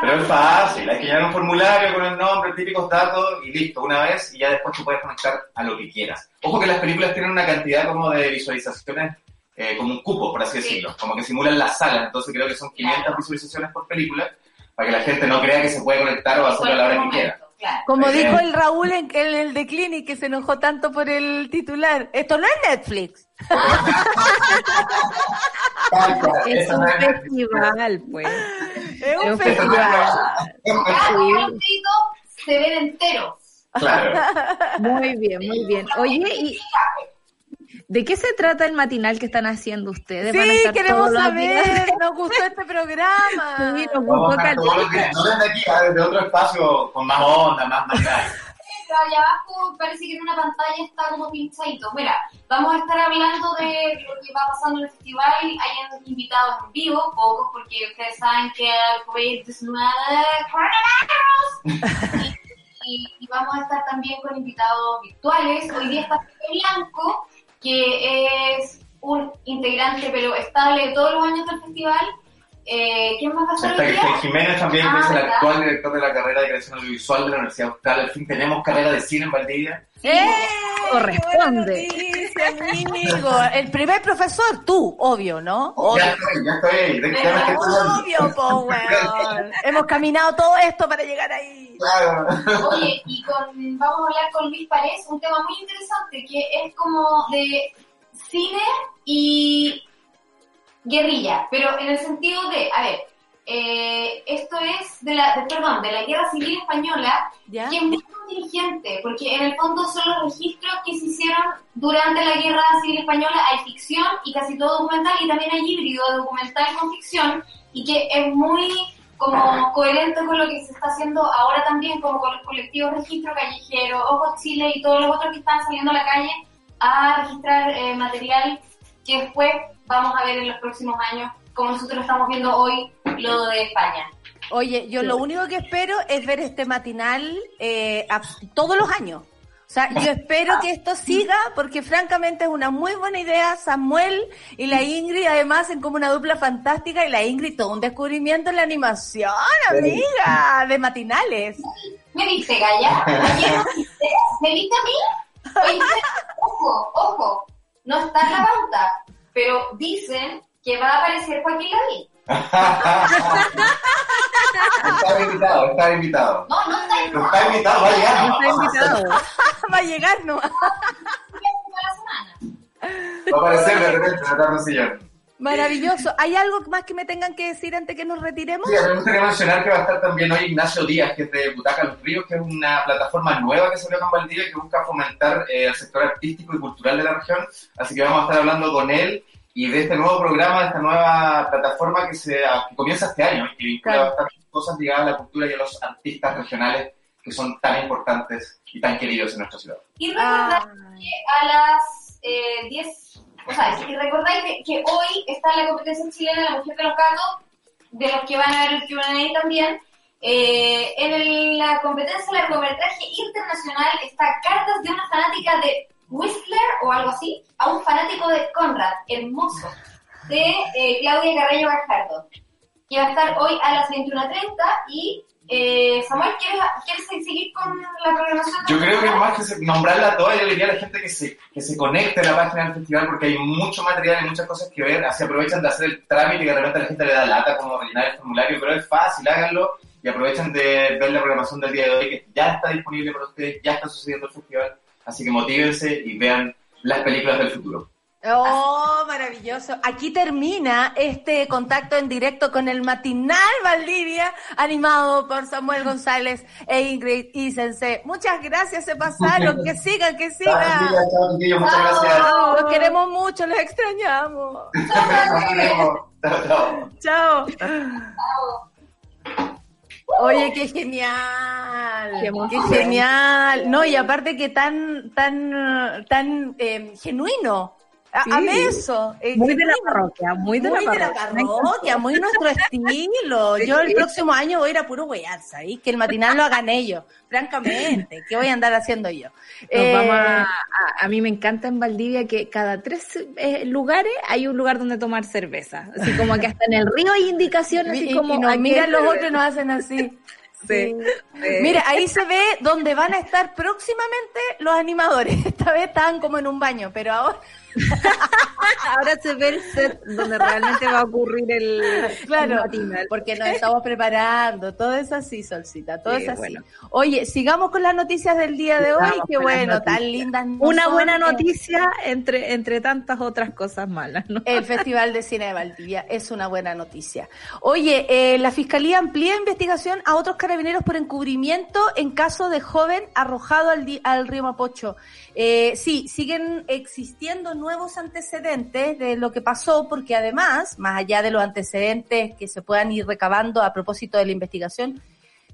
pero es fácil, hay que llenar un formulario con el nombre, típicos datos y listo, una vez y ya después tú puedes conectar a lo que quieras. Ojo que las películas tienen una cantidad como de visualizaciones, eh, como un cupo, por así decirlo, como que simulan las salas, entonces creo que son 500 visualizaciones por película, para que la gente no crea que se puede conectar o hacerlo a la hora que quiera. Como dijo el Raúl en, en el de Clinic, que se enojó tanto por el titular, esto no es Netflix. [laughs] es un festival, pues. Es un festival. se ven enteros. Claro. [laughs] Muy bien, muy bien. Oye, ¿y de qué se trata el matinal que están haciendo ustedes? Sí, queremos saber. [laughs] Nos gustó este programa. Sí, nos gustó No desde aquí, ah, desde otro espacio con más onda, más matinal allá abajo parece que en una pantalla está como pinchadito. Mira, vamos a estar hablando de lo que va pasando en el festival. Hay invitados en vivo, pocos, porque ustedes saben que el COVID-19 y, y, vamos a estar también con invitados virtuales. Hoy día está Blanco, que es un integrante pero estable todos los años del festival eh, ¿Quién más va a estar Está Jiménez también, que es el ah, actual director de la carrera de creación audiovisual de la Universidad Austral. Al fin tenemos carrera de cine en Valdivia. ¡Eh! Corresponde. amigo. El primer profesor, tú, obvio, ¿no? Obvio. Ya estoy, ya estoy Obvio, po, Hemos caminado todo esto para llegar ahí. Claro. Oye, y con, vamos a hablar con Luis Párez, un tema muy interesante que es como de cine y guerrilla, pero en el sentido de, a ver, eh, esto es de la, de, perdón, de la guerra civil española, que es muy contingente, porque en el fondo son los registros que se hicieron durante la guerra civil española, hay ficción y casi todo documental, y también hay híbrido documental con ficción, y que es muy como coherente con lo que se está haciendo ahora también, como con los colectivos registro callejero, Ojo Chile y todos los otros que están saliendo a la calle a registrar eh, material que después vamos a ver en los próximos años, como nosotros estamos viendo hoy, lo de España. Oye, yo lo único que espero es ver este matinal eh, todos los años. O sea, yo espero que esto siga porque francamente es una muy buena idea. Samuel y la Ingrid además en como una dupla fantástica y la Ingrid todo un descubrimiento en la animación, amiga, de matinales. ¿Me viste, Gaya? [laughs] ¿Me viste a mí? Oye, ojo, ojo, no está en la pauta pero dicen que va a aparecer Joaquín Lavín. está invitado, está invitado. No, no está invitado. No está invitado, va a llegar. No está invitado. [laughs] va a llegar, no. [laughs] Va a aparecer de repente, en sillón. Maravilloso. ¿Hay algo más que me tengan que decir antes que nos retiremos? Sí, me gustaría mencionar que va a estar también hoy Ignacio Díaz, que es de Butaca Los Ríos, que es una plataforma nueva que salió en Valdivia y que busca fomentar eh, el sector artístico y cultural de la región. Así que vamos a estar hablando con él y de este nuevo programa, de esta nueva plataforma que, se, comienza este año y que vincula bastantes cosas ligadas a la cultura y a los artistas regionales que son tan importantes y tan queridos en nuestra ciudad. Y recordar que a las 10 eh, o sea, si recordáis que, hoy está la competencia chilena de la mujer de los de los que van a ver el Q&A también. Eh, en la competencia de largometraje internacional está Cartas de una fanática de Whistler o algo así, a un fanático de Conrad, hermoso, de eh, Claudia Carreño Gajardo, que va a estar hoy a las 21.30 y Eh, Samuel, ¿quieres, seguir con la programación? Yo creo que más que nombrarla toda, yo le diría a la gente que se, que se conecte a la página del festival porque hay mucho material y muchas cosas que ver. Así aprovechan de hacer el trámite y de repente a la gente le da lata como rellenar el formulario, pero es fácil, háganlo y aprovechen de ver la programación del día de hoy que ya está disponible para ustedes, ya está sucediendo el festival. Así que motívense y vean las películas del futuro. Oh, maravilloso. Aquí termina este contacto en directo con el matinal Valdivia, animado por Samuel González e Ingrid Isense. Muchas gracias, se pasaron. Que sigan, que sigan. muchas gracias. Los queremos mucho, los extrañamos. [laughs] chao, chao. Oye, qué genial, qué, genial. No, y aparte que tan, tan, tan eh, genuino. A, eso. Eh, muy de la parroquia, muy de, la, parroquia. muy nuestro estilo. [laughs] Yo el próximo año voy a ir a puro huear. Que el matinal lo hagan ellos, francamente. ¿Qué voy a andar haciendo yo? Eh, a, mí me encanta en Valdivia que cada tres eh, lugares hay un lugar donde tomar cerveza. Así como que hasta en el río hay indicaciones. [laughs] Así como, y nos miran los otros y nos hacen así. [laughs] Sí, Mira, ahí se ve donde van a estar próximamente los animadores. [laughs] Esta vez están como en un baño, pero ahora [laughs] Ahora se ve el set donde realmente va a ocurrir el, claro, porque nos estamos preparando, todo es así, Solcita, todo es así. Oye, sigamos con las noticias del día de hoy, qué bueno, tan lindas. Una buena noticia entre, entre tantas otras cosas malas. El Festival de Cine de Valdivia es una buena noticia. Oye, eh, la Fiscalía amplía investigación a otros carabineros por encubrimiento en caso de joven arrojado al, al río Mapocho. Eh, sí, siguen existiendo nuevos antecedentes de lo que pasó, porque además, más allá de los antecedentes que se puedan ir recabando a propósito de la investigación,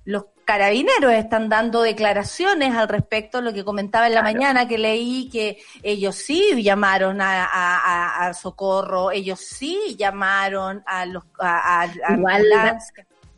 los carabineros están dando declaraciones al respecto, lo que comentaba en la mañana que leí que ellos sí llamaron a, socorro, ellos sí llamaron a los a,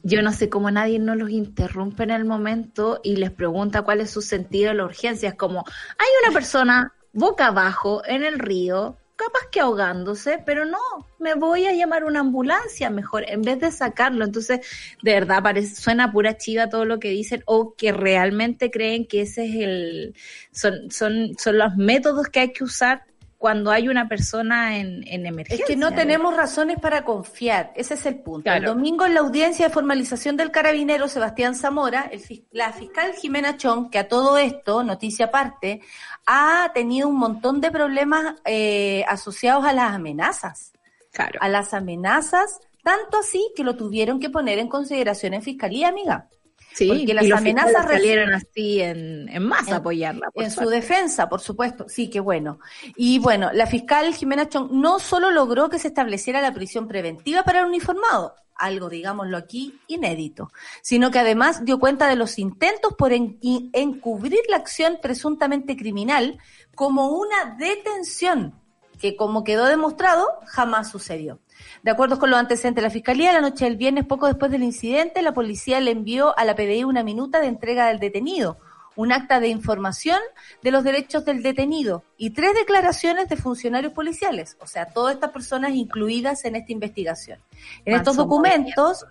yo no sé cómo nadie no los interrumpe en el momento y les pregunta cuál es su sentido de la urgencia. Es como, hay una persona boca abajo en el río, capaz que ahogándose, pero no, me voy a llamar una ambulancia mejor en vez de sacarlo. Entonces, de verdad, parece, suena pura chiva todo lo que dicen o que realmente creen que ese es el, son, son, son los métodos que hay que usar cuando hay una persona en, emergencia. Es que no tenemos razones para confiar, ese es el punto. El domingo en la audiencia de formalización del carabinero Sebastián Zamora, la fiscal Jimena Chong, que a todo esto, noticia aparte, ha tenido un montón de problemas eh, asociados a las amenazas. Claro. A las amenazas, tanto así que lo tuvieron que poner en consideración en fiscalía, amiga. Sí, porque las amenazas salieron así en, en masa apoyarla. en su defensa, por supuesto. Sí, qué bueno. Y bueno, la fiscal Jimena Chong no solo logró que se estableciera la prisión preventiva para el uniformado, algo, digámoslo aquí, inédito, sino que además dio cuenta de los intentos por encubrir la acción presuntamente criminal como una detención, que como quedó demostrado, jamás sucedió. De acuerdo con los antecedentes de la Fiscalía, la noche del viernes, poco después del incidente, la policía le envió a la PDI una minuta de entrega del detenido, un acta de información de los derechos del detenido y tres declaraciones de funcionarios policiales, o sea, todas estas personas incluidas en esta investigación. En estos documentos,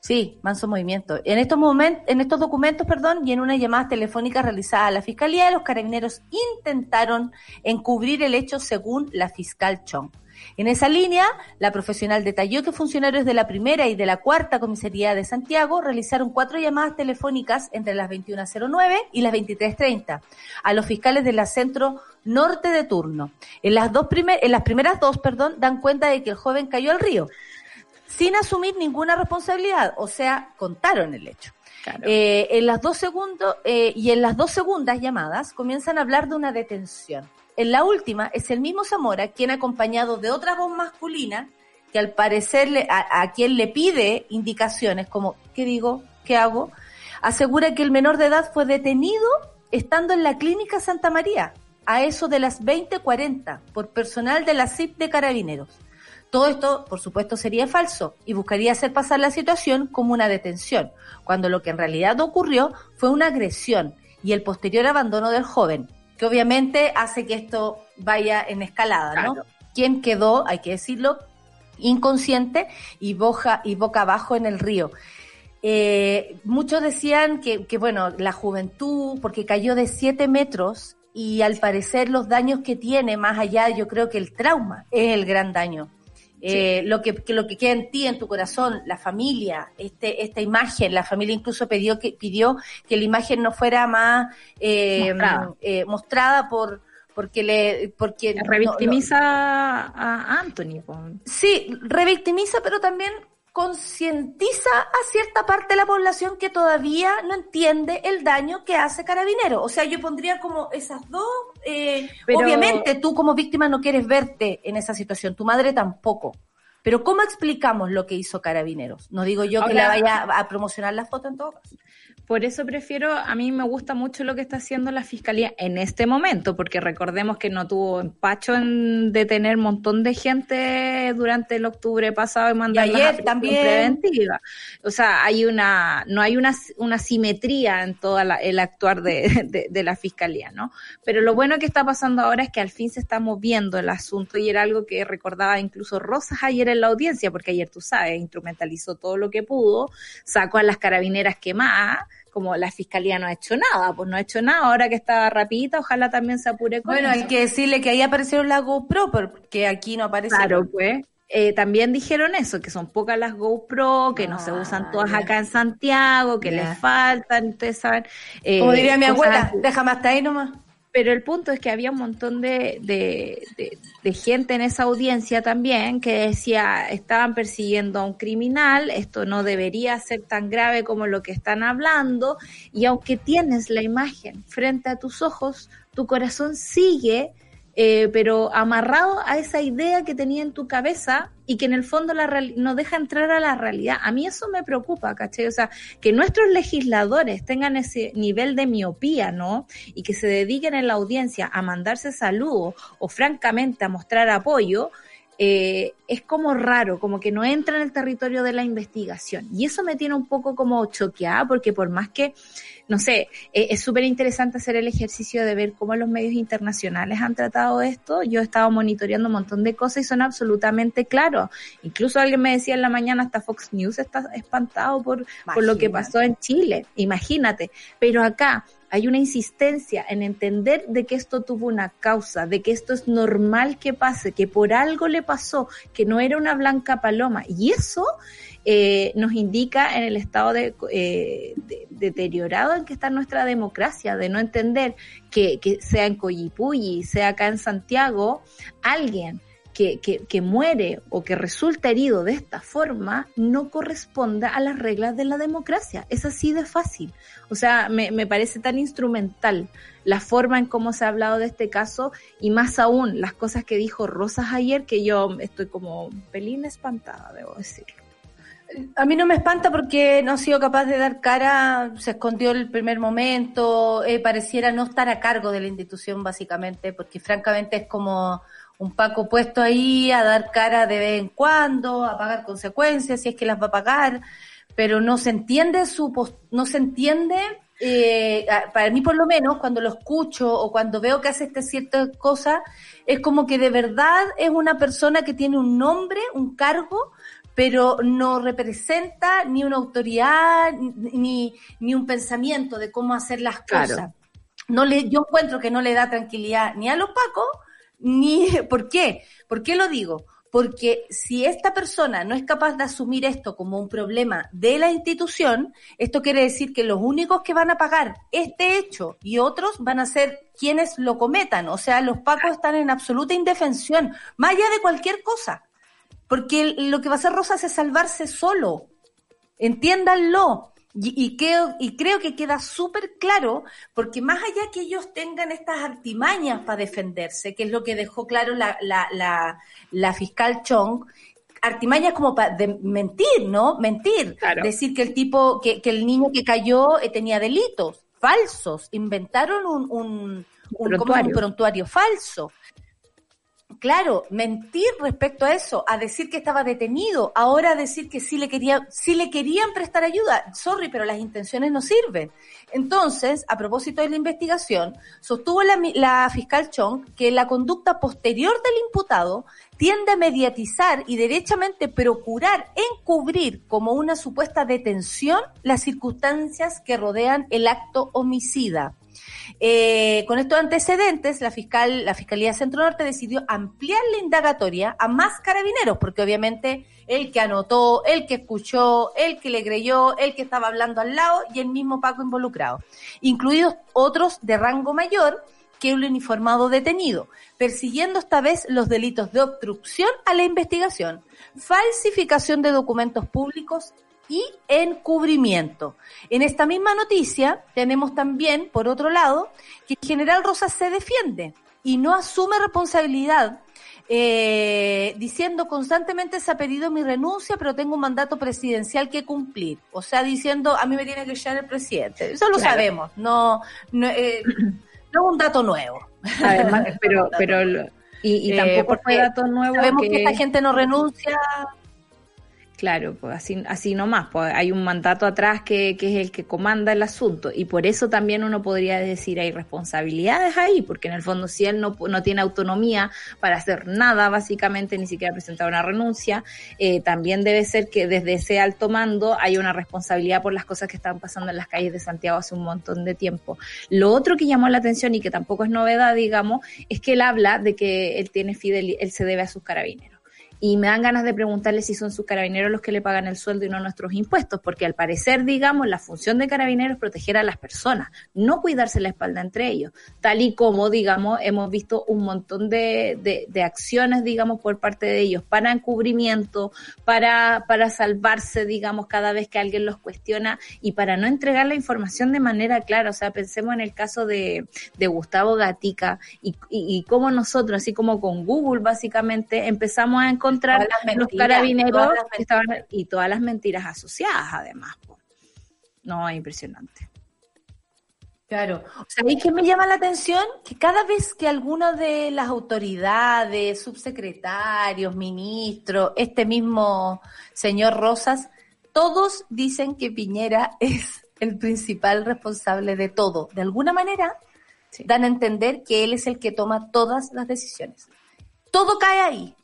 sí, manso movimiento. En estos momentos, en estos documentos, perdón, y en una llamada telefónica realizada a la fiscalía, los carabineros intentaron encubrir el hecho según la fiscal Chong. En esa línea, la profesional detalló que funcionarios de la primera y de la cuarta comisaría de Santiago realizaron cuatro llamadas telefónicas entre las 21.09 y las 23.30 a los fiscales del centro norte de turno. En las, dos en las primeras dos, perdón, dan cuenta de que el joven cayó al río sin asumir ninguna responsabilidad, o sea, contaron el hecho. Eh, en las dos segundos eh, y en las dos segundas llamadas comienzan a hablar de una detención. En la última es el mismo Zamora quien acompañado de otra voz masculina que al parecer a, quien le pide indicaciones como ¿qué digo? ¿qué hago? asegura que el menor de edad fue detenido estando en la clínica Santa María a eso de las 20:40 por personal de la CIP de Carabineros. Todo esto, por supuesto, sería falso y buscaría hacer pasar la situación como una detención, cuando lo que en realidad ocurrió fue una agresión y el posterior abandono del joven, que obviamente hace que esto vaya en escalada, ¿no? ¿Quién quedó, hay que decirlo, inconsciente y boca, y boca abajo en el río? eh, muchos decían que, que, bueno, la juventud, porque cayó de 7 metros y al parecer los daños que tiene, más allá, yo creo que el trauma es el gran daño. Eh, lo que, lo que queda en ti, en tu corazón, la familia, este, esta imagen, la familia incluso pidió que, pidió que la imagen no fuera más eh, mostrada. Eh, por, porque le porque revictimiza a Anthony sí revictimiza pero también concientiza a cierta parte de la población que todavía no entiende el daño que hace Carabinero. O sea, yo pondría como esas dos. Eh, obviamente, tú como víctima no quieres verte en esa situación, tu madre tampoco. Pero ¿cómo explicamos lo que hizo Carabineros? No digo yo que la vaya a promocionar la foto en todo caso. Por eso prefiero, a mí me gusta mucho lo que está haciendo la Fiscalía en este momento, porque recordemos que no tuvo empacho en detener un montón de gente durante el octubre pasado y mandar ayer también preventiva. O sea, hay una, no hay una, una simetría en todo el actuar de, de, la Fiscalía, ¿no? Pero lo bueno que está pasando ahora es que al fin se está moviendo el asunto y era algo que recordaba incluso Rosas ayer en la audiencia, porque ayer tú sabes, instrumentalizó todo lo que pudo, sacó a las carabineras quemadas, como la fiscalía no ha hecho nada, pues no ha hecho nada, ahora que está rapidita, ojalá también se apure con Bueno, hay que decirle que ahí aparecieron las GoPro, porque aquí no aparece. Claro, pues. Eh, también dijeron eso, que son pocas las GoPro, que no se usan todas acá en Santiago, que les faltan, ustedes saben. Eh, como diría mi abuela, déjame hasta ahí nomás. Pero el punto es que había un montón de, de, gente en esa audiencia también que decía, estaban persiguiendo a un criminal, esto no debería ser tan grave como lo que están hablando, y aunque tienes la imagen frente a tus ojos, tu corazón sigue eh, pero amarrado a esa idea que tenía en tu cabeza y que en el fondo la no deja entrar a la realidad. A mí eso me preocupa, ¿cachai? O sea, que nuestros legisladores tengan ese nivel de miopía, ¿no? Y que se dediquen en la audiencia a mandarse saludos o francamente a mostrar apoyo, eh, es como raro, como que no entra en el territorio de la investigación. Y eso me tiene un poco como choqueada, porque por más que no sé, eh, es súper interesante hacer el ejercicio de ver cómo los medios internacionales han tratado esto. Yo he estado monitoreando un montón de cosas y son absolutamente claros. Incluso alguien me decía en la mañana, hasta Fox News está espantado por, por lo que pasó en Chile. Imagínate. Pero acá, hay una insistencia en entender de que esto tuvo una causa, de que esto es normal que pase, que por algo le pasó, que no era una blanca paloma. Y eso eh, nos indica en el estado de, eh, deteriorado en que está nuestra democracia, de no entender que, que sea en Coyipulli, sea acá en Santiago, alguien que, muere o que resulta herido de esta forma no corresponde a las reglas de la democracia. Es así de fácil. O sea, me, me parece tan instrumental la forma en cómo se ha hablado de este caso y más aún las cosas que dijo Rosas ayer que yo estoy como un pelín espantada, debo decirlo a mí no me espanta porque no ha sido capaz de dar cara, se escondió el primer momento, eh, pareciera no estar a cargo de la institución básicamente, porque francamente es como un Paco puesto ahí a dar cara de vez en cuando, a pagar consecuencias si es que las va a pagar, pero no se entiende su no se entiende eh, para mí por lo menos cuando lo escucho o cuando veo que hace esta cierta cosa es como que de verdad es una persona que tiene un nombre, un cargo, pero no representa ni una autoridad ni, ni un pensamiento de cómo hacer las cosas. No le, yo encuentro que no le da tranquilidad ni a los pacos, ni, [laughs] ¿por qué? ¿Por qué lo digo? Porque si esta persona no es capaz de asumir esto como un problema de la institución, esto quiere decir que los únicos que van a pagar este hecho y otros van a ser quienes lo cometan. O sea, los pacos están en absoluta indefensión, más allá de cualquier cosa. Porque lo que va a hacer Rosas es salvarse solo. Entiéndanlo. Y, creo, y creo que queda súper claro, porque más allá que ellos tengan estas artimañas para defenderse, que es lo que dejó claro la, la, la, la fiscal Chong, artimañas como para mentir, ¿no? Mentir. Decir que el tipo, que, que el niño que cayó eh, tenía delitos falsos. Inventaron un, un, un, prontuario. un prontuario falso. Claro, mentir respecto a eso, a decir que estaba detenido, ahora decir que sí le querían, sí le querían prestar ayuda. Sorry, pero las intenciones no sirven. Entonces, a propósito de la investigación, sostuvo la, la fiscal Chong que la conducta posterior del imputado tiende a mediatizar y derechamente procurar encubrir como una supuesta detención las circunstancias que rodean el acto homicida. Eh, con estos antecedentes, la fiscal, la Fiscalía Centro Norte decidió ampliar la indagatoria a más carabineros, porque obviamente el que anotó, el que escuchó, el que le creyó, el que estaba hablando al lado y el mismo Paco involucrado, incluidos otros de rango mayor que el uniformado detenido, persiguiendo esta vez los delitos de obstrucción a la investigación, falsificación de documentos públicos y encubrimiento. En esta misma noticia tenemos también, por otro lado, que el general Rosas se defiende y no asume responsabilidad, eh, diciendo constantemente se ha pedido mi renuncia, pero tengo un mandato presidencial que cumplir. O sea, diciendo a mí me tiene que llegar el presidente. Eso lo sabemos, no, no, eh, no es un dato nuevo. Además, [laughs] pero, pero y, y eh, tampoco fue dato nuevo. Sabemos que esta gente no renuncia Claro, pues así, así nomás, pues hay un mandato atrás que, que, es el que comanda el asunto y por eso también uno podría decir hay responsabilidades ahí, porque en el fondo si él no, no tiene autonomía para hacer nada, básicamente ni siquiera presentar una renuncia, eh, también debe ser que desde ese alto mando hay una responsabilidad por las cosas que están pasando en las calles de Santiago hace un montón de tiempo. Lo otro que llamó la atención y que tampoco es novedad, digamos, es que él habla de que él tiene fidel, él se debe a sus carabineros y me dan ganas de preguntarle si son sus carabineros los que le pagan el sueldo y no nuestros impuestos, porque al parecer, digamos, la función de carabineros es proteger a las personas, no cuidarse la espalda entre ellos, tal y como, digamos, hemos visto un montón de, de, acciones, digamos, por parte de ellos para encubrimiento, para, para salvarse, digamos, cada vez que alguien los cuestiona y para no entregar la información de manera clara. O sea, pensemos en el caso de, de Gustavo Gatica y, y, y cómo nosotros, así como con Google, básicamente, empezamos a encontrar encontrar los carabineros estaban, y todas las mentiras asociadas además. No, es impresionante. Claro. ¿Sabéis qué me llama la atención? Que cada vez que alguna de las autoridades, subsecretarios, ministros, este mismo señor Rosas, todos dicen que Piñera [laughs] es el principal responsable de todo. De alguna manera, dan a entender que él es el que toma todas las decisiones. Todo cae ahí.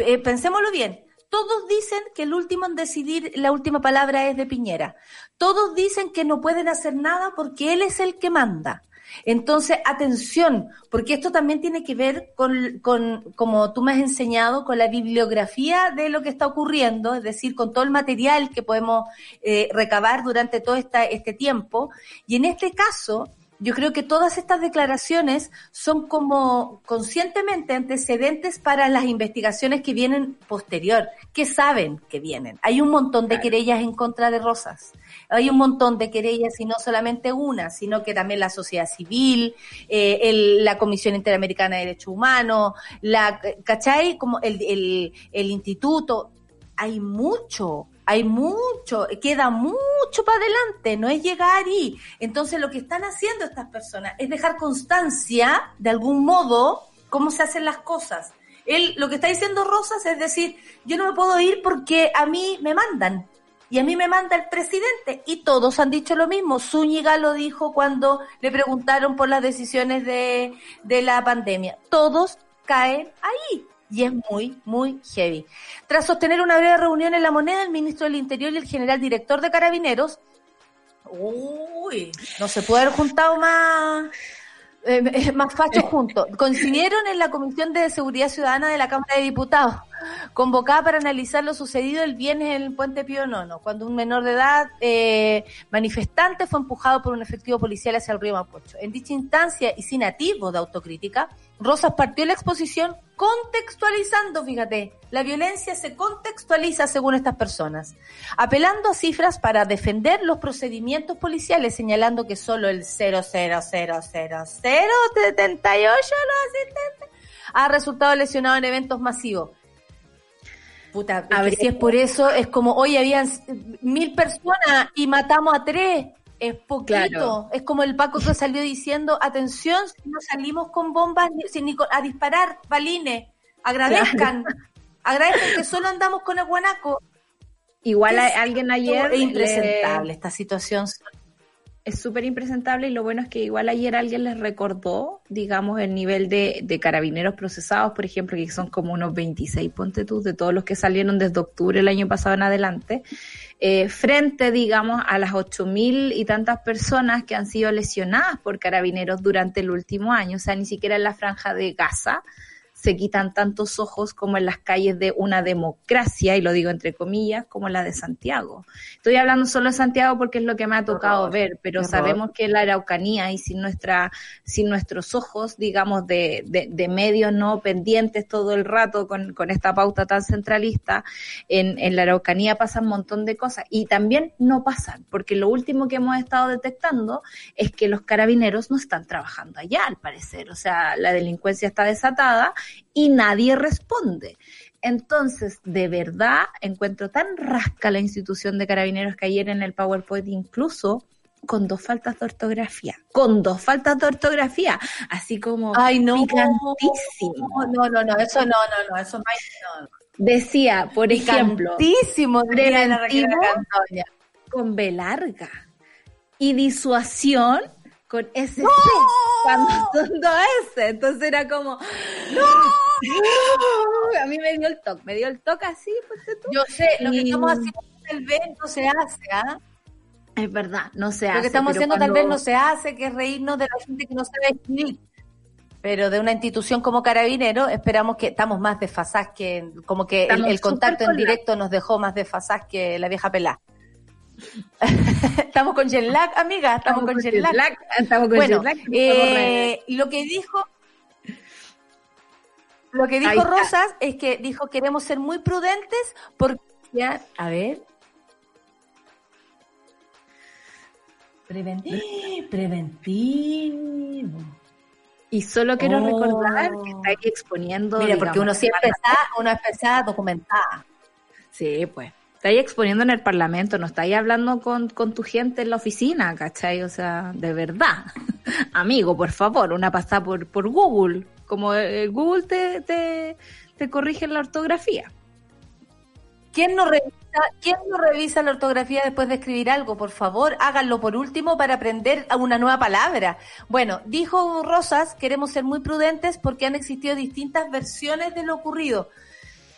Eh, pensémoslo bien, todos dicen que el último en decidir, la última palabra es de Piñera. Todos dicen que no pueden hacer nada porque él es el que manda. Entonces, atención, porque esto también tiene que ver con, con, como tú me has enseñado, con la bibliografía de lo que está ocurriendo, es decir, con todo el material que podemos eh, recabar durante todo esta, este tiempo. Y en este caso, yo creo que todas estas declaraciones son como conscientemente antecedentes para las investigaciones que vienen posterior, que saben que vienen. Hay un montón de querellas en contra de Rosas. Hay un montón de querellas y no solamente una, sino que también la sociedad civil, eh, la Comisión Interamericana de Derechos Humanos, la, ¿cachai? Como el, el, el instituto. Hay mucho, hay mucho, queda mucho para adelante, no es llegar y entonces lo que están haciendo estas personas es dejar constancia, de algún modo, cómo se hacen las cosas. Él, lo que está diciendo Rosas es decir, yo no me puedo ir porque a mí me mandan. Y a mí me manda el presidente. Y todos han dicho lo mismo. Zúñiga lo dijo cuando le preguntaron por las decisiones de, de la pandemia. Todos caen ahí y es muy, muy heavy. Tras sostener una breve reunión en La Moneda, el ministro del Interior y el general director de Carabineros, uy, no se puede haber juntado más, eh, más fachos juntos, coincidieron en la Comisión de Seguridad Ciudadana de la Cámara de Diputados, convocada para analizar lo sucedido el viernes en el Puente Pío Nono, cuando un menor de edad eh, manifestante fue empujado por un efectivo policial hacia el río Mapocho. En dicha instancia y sin atisbo de autocrítica, Rosas partió la exposición contextualizando, fíjate, la violencia se contextualiza según estas personas, apelando a cifras para defender los procedimientos policiales, señalando que solo el 0,000,078 ha resultado lesionado en eventos masivos. Puta, a ver si es por eso, es como hoy habían mil personas y matamos a tres es poquito. Es como el Paco que salió diciendo, atención, si no salimos con bombas ni, a disparar balines. Agradezcan, agradezcan que solo andamos con el guanaco. Igual alguien ayer... Es impresentable esta situación es súper impresentable y lo bueno es que igual ayer alguien les recordó, digamos, el nivel de, de, carabineros procesados, por ejemplo, que son como unos 26, ponte tú, de todos los que salieron desde octubre el año pasado en adelante, eh, frente, digamos, a las ocho mil y tantas personas que han sido lesionadas por carabineros durante el último año, o sea, ni siquiera en la franja de Gaza se quitan tantos ojos como en las calles de una democracia, y lo digo entre comillas, como la de Santiago. Estoy hablando solo de Santiago porque es lo que me ha tocado ver, pero sabemos que la Araucanía y sin nuestra, sin nuestros ojos, digamos, de, de, medios no pendientes todo el rato con, con esta pauta tan centralista, en, en la Araucanía pasan un montón de cosas y también no pasan, porque lo último que hemos estado detectando es que los carabineros no están trabajando allá, al parecer. O sea, la delincuencia está desatada y nadie responde. Entonces, de verdad, encuentro tan rasca la institución de carabineros que ayer en el PowerPoint incluso con dos faltas de ortografía, con dos faltas de ortografía, así como Ay, no, picantísimo. No, no, no, eso no, no, no, eso no. Decía, por ejemplo, preventivo con B larga y disuasión con ese cuando [laughs] son dos S. Entonces era como, ¡No! [laughs] A mí me dio el toque, me dio el toque así, pues Yo sé, lo que estamos haciendo tal vez no se hace, ¿ah? Es verdad, no se hace. Lo que estamos haciendo tal vez no se hace, que es reírnos de la gente que no sabe escribir. Pero de una institución como Carabinero, esperamos que estamos más desfasados que, como que el, contacto en directo nos dejó más desfasados que la vieja pelá. [laughs] estamos con jet amiga, estamos, con, jet Estamos con bueno, eh, lo que dijo lo que dijo Rosas es que dijo queremos ser muy prudentes porque ya, a ver. Preventivo. Preventivo. Y solo quiero oh. recordar que está ahí exponiendo. Mira, porque uno siempre está, uno está documentada. Sí, pues. Está ahí exponiendo en el Parlamento, no está ahí hablando con, con tu gente en la oficina, ¿cachai? O sea, de verdad. [laughs] Amigo, por favor, una pasada por, por Google. Como el Google te, te, te corrige la ortografía. ¿Quién no, revisa, ¿Quién no revisa la ortografía después de escribir algo? Por favor, háganlo por último para aprender una nueva palabra. Bueno, dijo Rosas, queremos ser muy prudentes porque han existido distintas versiones de lo ocurrido.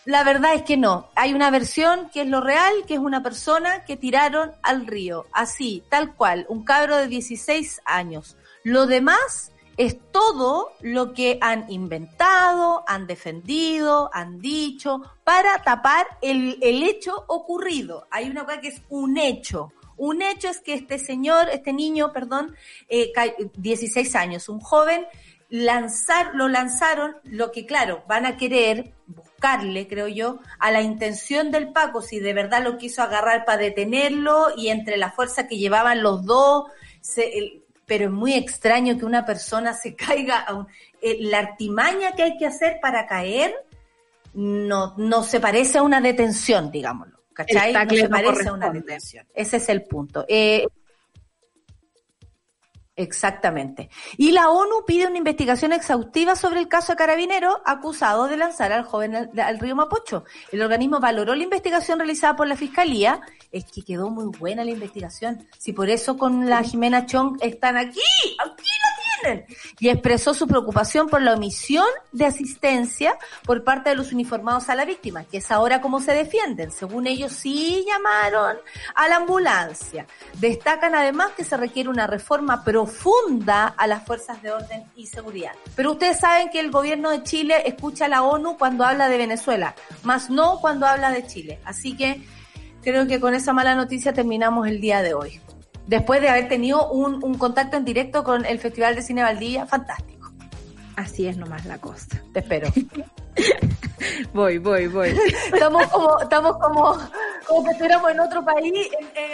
La verdad es que no. Hay una versión que es lo real, que es una persona que tiraron al río. Así, tal cual, un cabro de 16 años. Lo demás es todo lo que han inventado, han defendido, han dicho, para tapar el, hecho ocurrido. Hay una cosa que es un hecho. Un hecho es que este señor, este niño, perdón, eh, 16 años, un joven, lanzar, lo lanzaron, lo que claro, van a querer buscarle, creo yo, a la intención del Paco, si de verdad lo quiso agarrar para detenerlo y entre la fuerza que llevaban los dos, pero es muy extraño que una persona se [laughs] caiga, a eh, la artimaña que hay que hacer para caer no, no se parece a una detención, digámoslo. ¿Cachai? No se parece a una detención. Ese es el punto. Eh, Exactamente. Y la ONU pide una investigación exhaustiva sobre el caso de Carabinero acusado de lanzar al joven al, río Mapocho. El organismo valoró la investigación realizada por la Fiscalía. Es que quedó muy buena la investigación. Si por eso con la Jimena Chong están aquí, aquí y expresó su preocupación por la omisión de asistencia por parte de los uniformados a la víctima, que es ahora como se defienden. Según ellos sí llamaron a la ambulancia. Destacan además que se requiere una reforma profunda a las fuerzas de orden y seguridad. Pero ustedes saben que el gobierno de Chile escucha a la ONU cuando habla de Venezuela, más no cuando habla de Chile. Así que creo que con esa mala noticia terminamos el día de hoy después de haber tenido un, un contacto en directo con el Festival de Cine Valdivia, fantástico. Así es nomás la costa. Te espero. [laughs] voy, voy, voy. [laughs] Estamos como, estamos como, como que estuviéramos en otro país,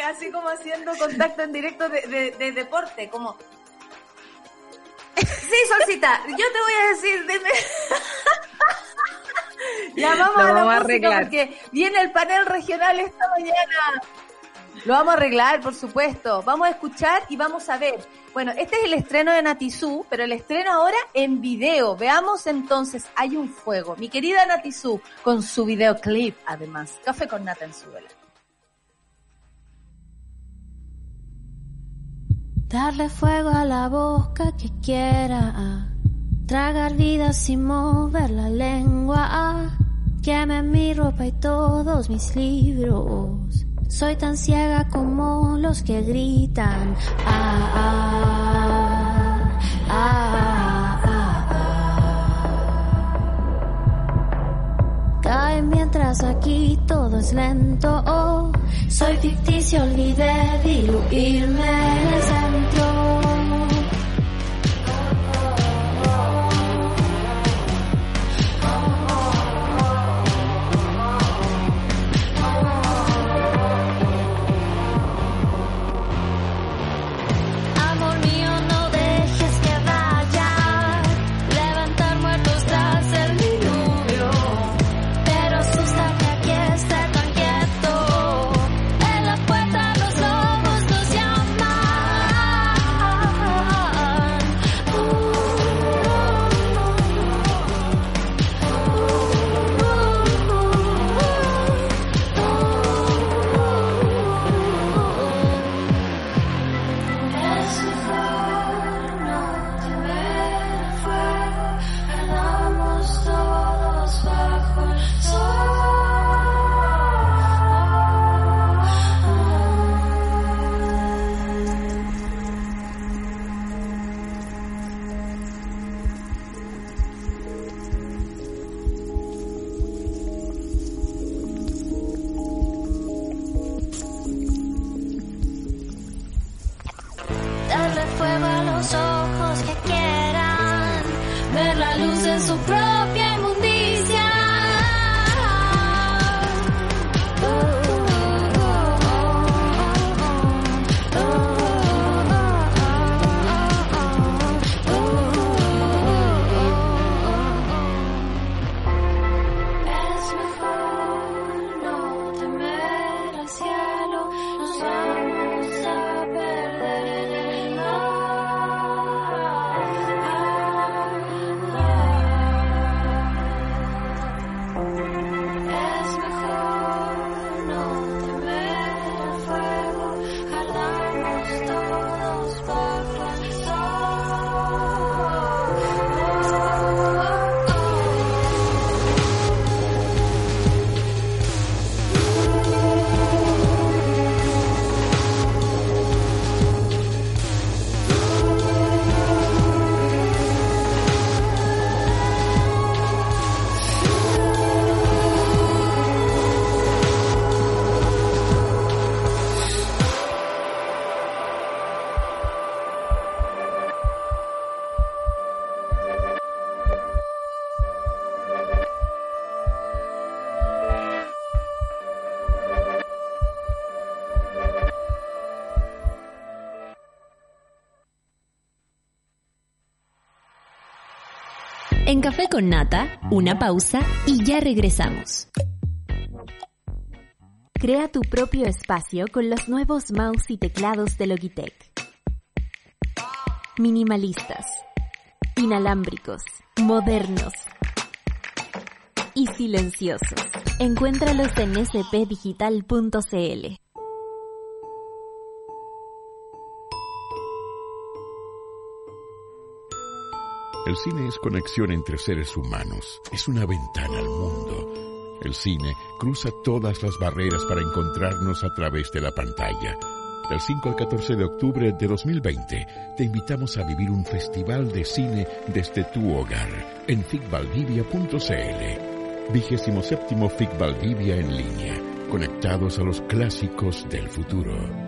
así como haciendo contacto en directo de, de, deporte, como. Sí, Solcita, yo te voy a decir, dime. [laughs] ya vamos, a la música porque viene el panel regional esta mañana. Lo vamos a arreglar, por supuesto. Vamos a escuchar y vamos a ver. Bueno, este es el estreno de Natizú, pero el estreno ahora en video. Veamos entonces, hay un fuego. Mi querida Natizú, con su videoclip, además. Café con nata en su vela. Darle fuego a la boca que quiera. Tragar vida sin mover la lengua. Queme mi ropa y todos mis libros. Soy tan ciega como los que gritan. Ah, ah, ah, ah, Cae mientras aquí todo es lento. soy ficticio, olvidé diluirme en el centro. En Café con Nata, una pausa y ya regresamos. Crea tu propio espacio con los nuevos mouse y teclados de Logitech. Minimalistas, inalámbricos, modernos y silenciosos. Encuéntralos en spdigital.cl. El cine es conexión entre seres humanos, es una ventana al mundo. El cine cruza todas las barreras para encontrarnos a través de la pantalla. Del 5 al 14 de octubre de 2020 te invitamos a vivir un festival de cine desde tu hogar en ficvaldivia.cl. Vigésimo séptimo FIC Valdivia en línea, conectados a los clásicos del futuro.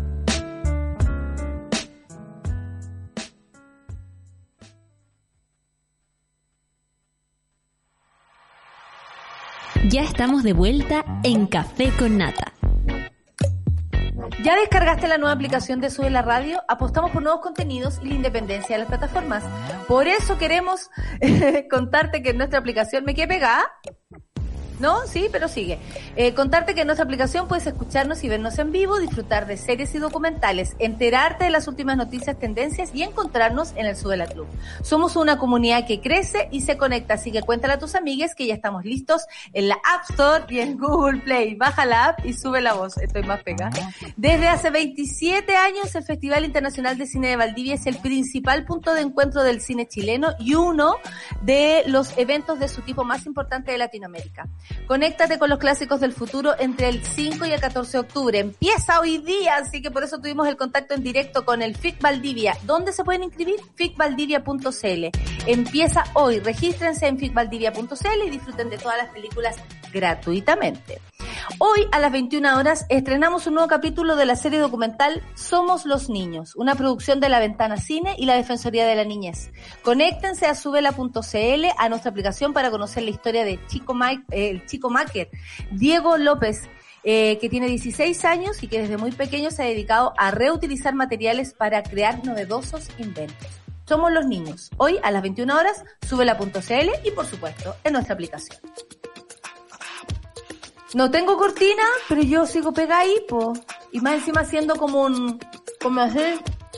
Ya estamos de vuelta en Café con Nata. ¿Ya descargaste la nueva aplicación de Sube la Radio? Apostamos por nuevos contenidos y la independencia de las plataformas. Por eso queremos [laughs] contarte que nuestra aplicación me quedé pegada ¿No? Sí, pero sigue. Eh, contarte que en nuestra aplicación puedes escucharnos y vernos en vivo, disfrutar de series y documentales, enterarte de las últimas noticias, tendencias y encontrarnos en el Subela Club. Somos una comunidad que crece y se conecta, así que cuéntale a tus amigues que ya estamos listos en la App Store y en Google Play. Baja la app y sube la voz. Estoy más pegada. Desde hace 27 años, el Festival Internacional de Cine de Valdivia es el principal punto de encuentro del cine chileno y uno de los eventos de su tipo más importante de Latinoamérica. Conéctate con los clásicos del futuro entre el 5 y el 14 de octubre. Empieza hoy día, así que por eso tuvimos el contacto en directo con el FIC Valdivia. ¿Dónde se pueden inscribir? ficvaldivia.cl. Empieza hoy. Regístrense en ficvaldivia.cl y disfruten de todas las películas gratuitamente. Hoy a las 21 horas estrenamos un nuevo capítulo de la serie documental Somos los Niños, una producción de La Ventana Cine y la Defensoría de la Niñez. Conéctense a subela.cl a nuestra aplicación para conocer la historia de Chico Mike, eh, Macker, Diego López, eh, que tiene 16 años y que desde muy pequeño se ha dedicado a reutilizar materiales para crear novedosos inventos. Somos los niños. Hoy a las 21 horas, subela.cl y por supuesto en nuestra aplicación. No tengo cortina, pero yo sigo pegada ahí, po. Y más encima haciendo como un... como así.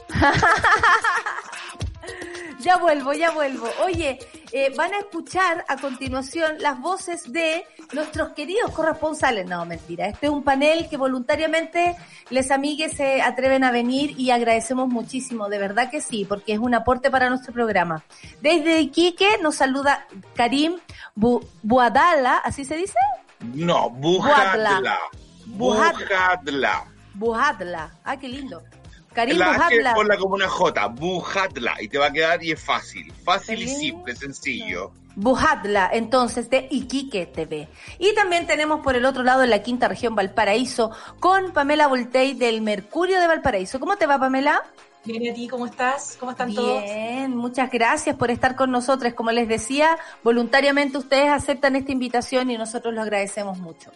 [laughs] ya vuelvo, ya vuelvo. Oye, eh, van a escuchar a continuación las voces de nuestros queridos corresponsales. No, mentira. Este es un panel que voluntariamente les amigues se atreven a venir y agradecemos muchísimo. De verdad que sí, porque es un aporte para nuestro programa. Desde Iquique nos saluda Karim Buadala, ¿así se dice? No, Bujadla. Bujadla. Bujadla. Ah, qué lindo. Karim la Bujadla. Ponla como una J, Bujadla, y te va a quedar y es fácil. Fácil y simple, sencillo. Bujadla, entonces, de Iquique TV. Y también tenemos por el otro lado en la quinta región Valparaíso con Pamela Voltei del Mercurio de Valparaíso. ¿Cómo te va, Pamela? Bien, a ti cómo estás? ¿Cómo están todos? Bien, muchas gracias por estar con nosotros. Como les decía, voluntariamente ustedes aceptan esta invitación y nosotros lo agradecemos mucho.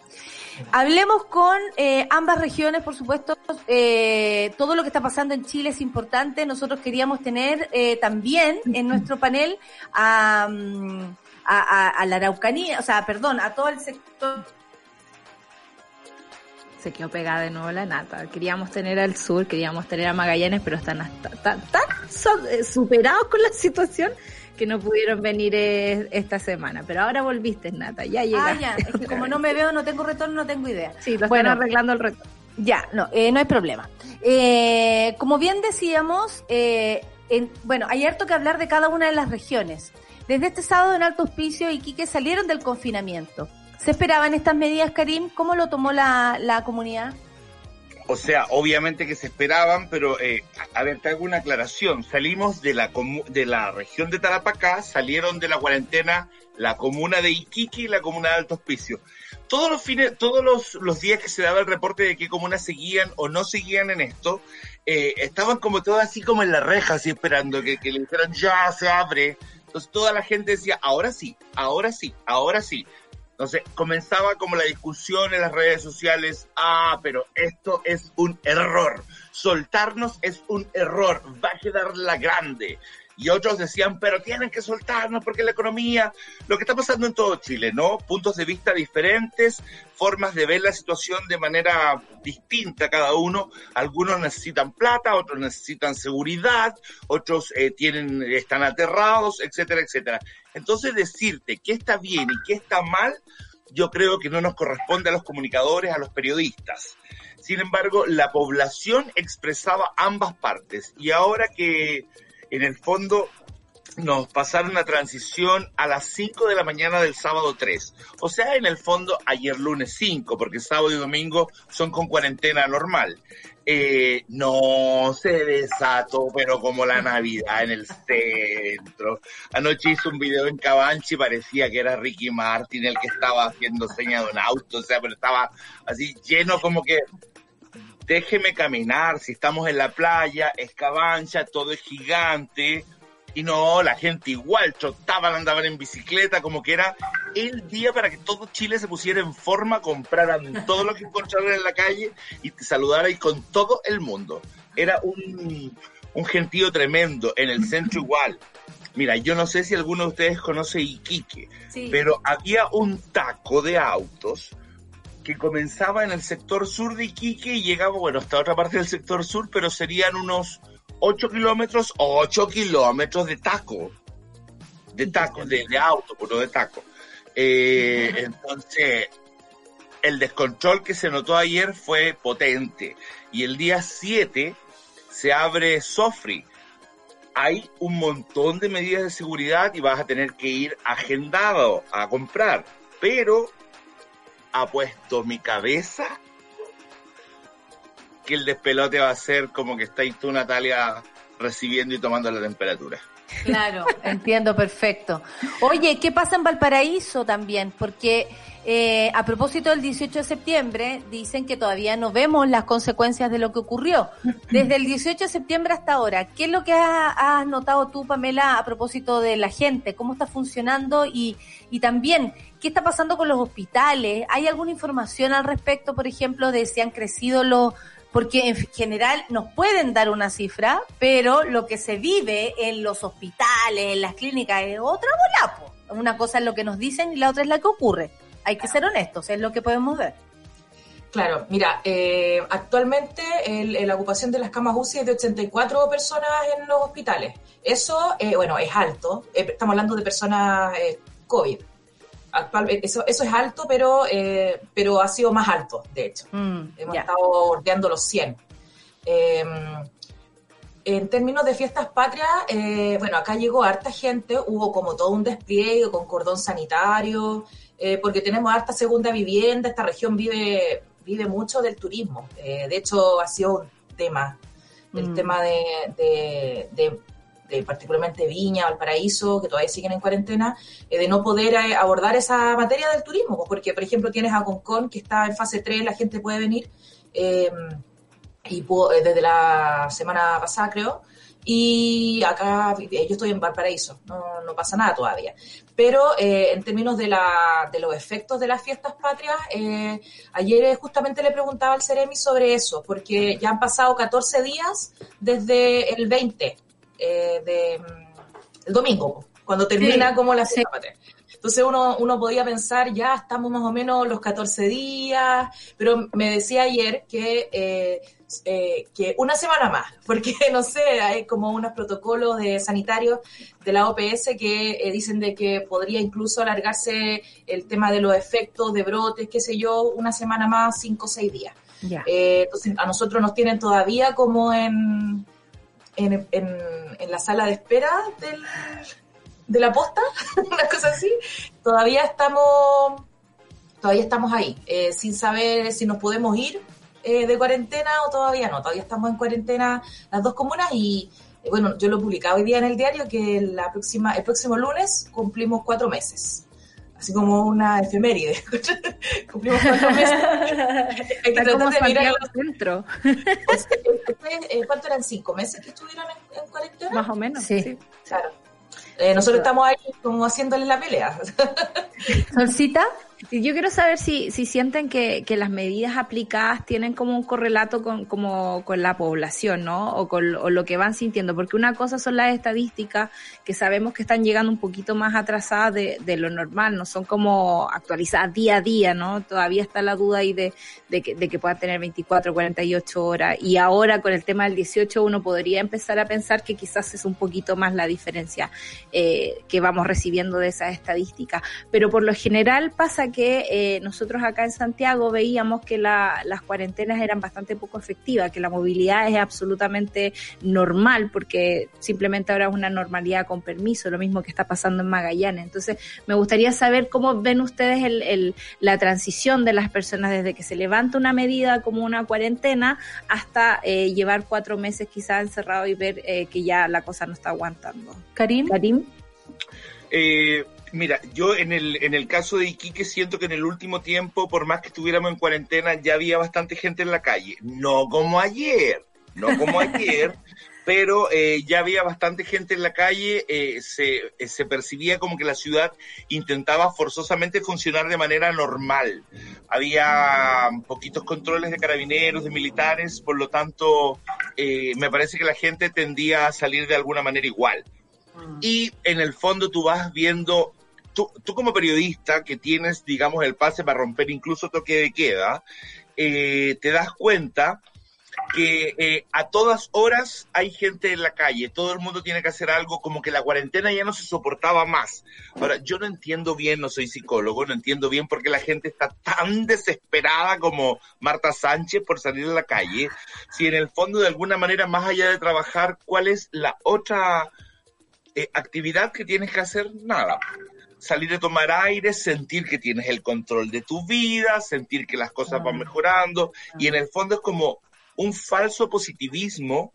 Hablemos con eh, ambas regiones, por supuesto. Eh, todo lo que está pasando en Chile es importante. Nosotros queríamos tener eh, también en nuestro panel a, mm, a, a la Araucanía, o sea, perdón, a todo el sector se quedó pegada de nuevo la nata. Queríamos tener al sur, queríamos tener a Magallanes, pero están tan, tan eh, superados con la situación que no pudieron venir eh, esta semana. Pero ahora volviste, Nata, ya llegaste. Ah, ya, es que como no me veo, no tengo retorno, no tengo idea. Sí, lo bueno, están arreglando el retorno. Ya, no, eh, no hay problema. como bien decíamos, bueno, hay harto que hablar de cada una de las regiones. Desde este sábado en Alto Hospicio y Quique salieron del confinamiento. ¿Se esperaban estas medidas, Karim? ¿Cómo lo tomó la, la comunidad? O sea, obviamente que se esperaban, pero eh, a ver, te hago una aclaración. Salimos de la, de la región de Tarapacá, salieron de la cuarentena la comuna de Iquique y la comuna de Alto Hospicio. Todos los fines, todos los, los días que se daba el reporte de qué comunas seguían o no seguían en esto, eh, estaban como todos así como en la reja, así esperando que, que le dijeran ya se abre. Entonces toda la gente decía, ahora sí, ahora sí, ahora sí. Entonces comenzaba como la discusión en las redes sociales, ah, pero esto es un error, soltarnos es un error, va a quedar la grande y otros decían, pero tienen que soltarnos porque la economía, lo que está pasando en todo Chile, ¿no? Puntos de vista diferentes, formas de ver la situación de manera distinta cada uno. Algunos necesitan plata, otros necesitan seguridad, otros eh, tienen, están aterrados, etcétera, etcétera. Entonces decirte qué está bien y qué está mal, yo creo que no nos corresponde a los comunicadores, a los periodistas. Sin embargo, la población expresaba ambas partes y ahora que en el fondo nos pasaron la transición a las 5 de la mañana del sábado 3. O sea, en el fondo, ayer lunes 5, porque sábado y domingo son con cuarentena normal. Eh, no se desató, pero como la Navidad en el centro. Anoche hice un video en Cabanchi parecía que era Ricky Martin el que estaba haciendo señas de un auto, o sea, pero estaba así lleno como que déjeme caminar, si estamos en la playa, es Cabancha, todo es gigante, y no, la gente igual trotaban, andaban en bicicleta, como que era el día para que todo Chile se pusiera en forma, compraran todo lo que encontraran en la calle y te saludara y con todo el mundo. Era un, un gentío tremendo, en el centro igual. Mira, yo no sé si alguno de ustedes conoce Iquique, pero había un taco de autos que comenzaba en el sector sur de Iquique y llegaba, bueno, hasta otra parte del sector sur, pero serían unos 8 kilómetros, 8 kilómetros de taco. De taco, de, auto, pero pues, de taco. Eh, entonces, el descontrol que se notó ayer fue potente. Y el día 7 se abre Sofri. Hay un montón de medidas de seguridad y vas a tener que ir agendado a comprar. Pero ha puesto mi cabeza que el despelote va a ser como que estáis tú, Natalia, recibiendo y tomando la temperatura. Claro, [laughs] entiendo perfecto. Oye, ¿qué pasa en Valparaíso también? Porque eh, a propósito del 18 de septiembre, dicen que todavía no vemos las consecuencias de lo que ocurrió. Desde el 18 de septiembre hasta ahora, ¿qué es lo que has, notado tú, Pamela, a propósito de la gente? ¿Cómo está funcionando? Y, y también, ¿qué está pasando con los hospitales? ¿Hay alguna información al respecto, por ejemplo, de si han crecido los porque en general nos pueden dar una cifra, pero lo que se vive en los hospitales, en las clínicas, es otra volapo. Una cosa es lo que nos dicen y la otra es la que ocurre. Hay que ser honestos, es lo que podemos ver. Claro, mira, eh, actualmente la ocupación de las camas UCI es de 84 personas en los hospitales. Eso, eh, bueno, es alto. Eh, estamos hablando de personas COVID eso, eso es alto, pero, eh, pero ha sido más alto, de hecho. Mm, Hemos estado bordeando los 100. Em, en términos de fiestas patrias, eh, bueno, acá llegó harta gente, hubo como todo un despliegue con cordón sanitario, eh, porque tenemos harta segunda vivienda, esta región vive, vive mucho del turismo. de hecho, ha sido un tema, el mm. tema de particularmente Viña, Valparaíso, que todavía siguen en cuarentena, eh, de no poder eh, abordar esa materia del turismo, pues, porque por ejemplo tienes a Concon que está en fase 3, la gente puede venir, eh, y desde la semana pasada creo, y acá yo estoy en Valparaíso, no, no pasa nada todavía. Pero en términos de, la, de los efectos de las fiestas patrias, ayer justamente le preguntaba al Ceremi sobre eso, porque ya han pasado 14 días desde el 20 eh, de, mm, el domingo, cuando termina como la semana. Entonces uno, uno podía pensar, ya estamos más o menos los 14 días, pero me decía ayer que, eh, eh, que una semana más, [laughs] porque no sé, hay como unos protocolos de sanitarios de la OPS que dicen de que podría incluso alargarse el tema de los efectos de brotes, qué sé yo, una semana más, cinco o seis días. entonces a nosotros nos tienen todavía como en en, en, la sala de espera del, de la posta, [laughs] una cosa así, todavía estamos, todavía estamos ahí, eh, sin saber si nos podemos ir eh, de cuarentena o todavía no. Todavía estamos en cuarentena las dos comunas y eh, bueno, yo lo he publicado hoy día en el diario que la próxima, el próximo lunes cumplimos cuatro meses así como una efeméride. [laughs] Cumplimos cuatro meses. Hay que tratar de mirar al centro. ¿Cuánto eran? ¿Cinco meses que estuvieron en, cuarentena? Más o menos, sí. Claro. Eh, nosotros estamos ahí como haciéndole la pelea. ¿Solcita? Yo quiero saber si, si sienten que, que, las medidas aplicadas tienen como un correlato con, como, con la población, ¿no? O con lo que van sintiendo, porque una cosa son las estadísticas que sabemos que están llegando un poquito más atrasadas de, de lo normal, no son como actualizadas día a día, ¿no? Todavía está la duda ahí de, de, que, de que puedan tener 24, 48 horas. Y ahora con el tema del 18 uno podría empezar a pensar que quizás es un poquito más la diferencia eh, que vamos recibiendo de esas estadísticas. Pero por lo general pasa pasa que eh, nosotros acá en Santiago veíamos que las cuarentenas eran bastante poco efectivas, que la movilidad es absolutamente normal, porque simplemente ahora es una normalidad con permiso, lo mismo que está pasando en Magallanes. Entonces, me gustaría saber cómo ven ustedes el, la transición de las personas desde que se levanta una medida como una cuarentena hasta eh, llevar cuatro meses quizás encerrado y ver eh, que ya la cosa no está aguantando. Karim. Karim. Eh, mira, yo en el, en el caso de Iquique siento que en el último tiempo, por más que estuviéramos en cuarentena, ya había bastante gente en la calle. No como ayer, no como [laughs] ayer, pero eh, ya había bastante gente en la calle, eh, se, se, percibía como que la ciudad intentaba forzosamente funcionar de manera normal. Había poquitos controles de carabineros, de militares, por lo tanto, me parece que la gente tendía a salir de alguna manera igual. Mm. Y en el fondo tú vas viendo, tú, tú, como periodista que tienes, digamos, el pase para romper incluso toque de queda, eh, te das cuenta que eh, a todas horas hay gente en la calle, todo el mundo tiene que hacer algo, como que la cuarentena ya no se soportaba más. Ahora, yo no entiendo bien, no soy psicólogo, no entiendo bien por qué la gente está tan desesperada como Marta Sánchez por salir a la calle, si en el fondo de alguna manera, más allá de trabajar, ¿cuál es la otra eh, actividad que tienes que hacer, nada. Salir a tomar aire, sentir que tienes el control de tu vida, sentir que las cosas van mejorando. Y en el fondo es como un falso positivismo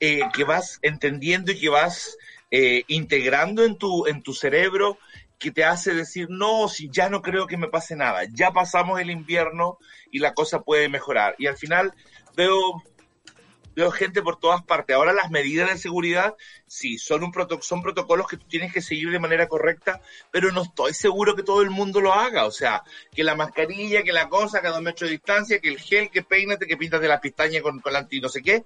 eh, que vas entendiendo y que vas eh, integrando en tu, en tu cerebro que te hace decir, no, si ya no creo que me pase nada, ya pasamos el invierno y la cosa puede mejorar. Y al final veo veo gente por todas partes. Ahora las medidas de seguridad, sí, son, un son protocolos que tú tienes que seguir de manera correcta, pero no estoy seguro que todo el mundo lo haga. O sea, que la mascarilla, que la cosa, que a dos metros de distancia, que el gel, que peínate, que pintas de las pestañas con, con la anti no sé qué.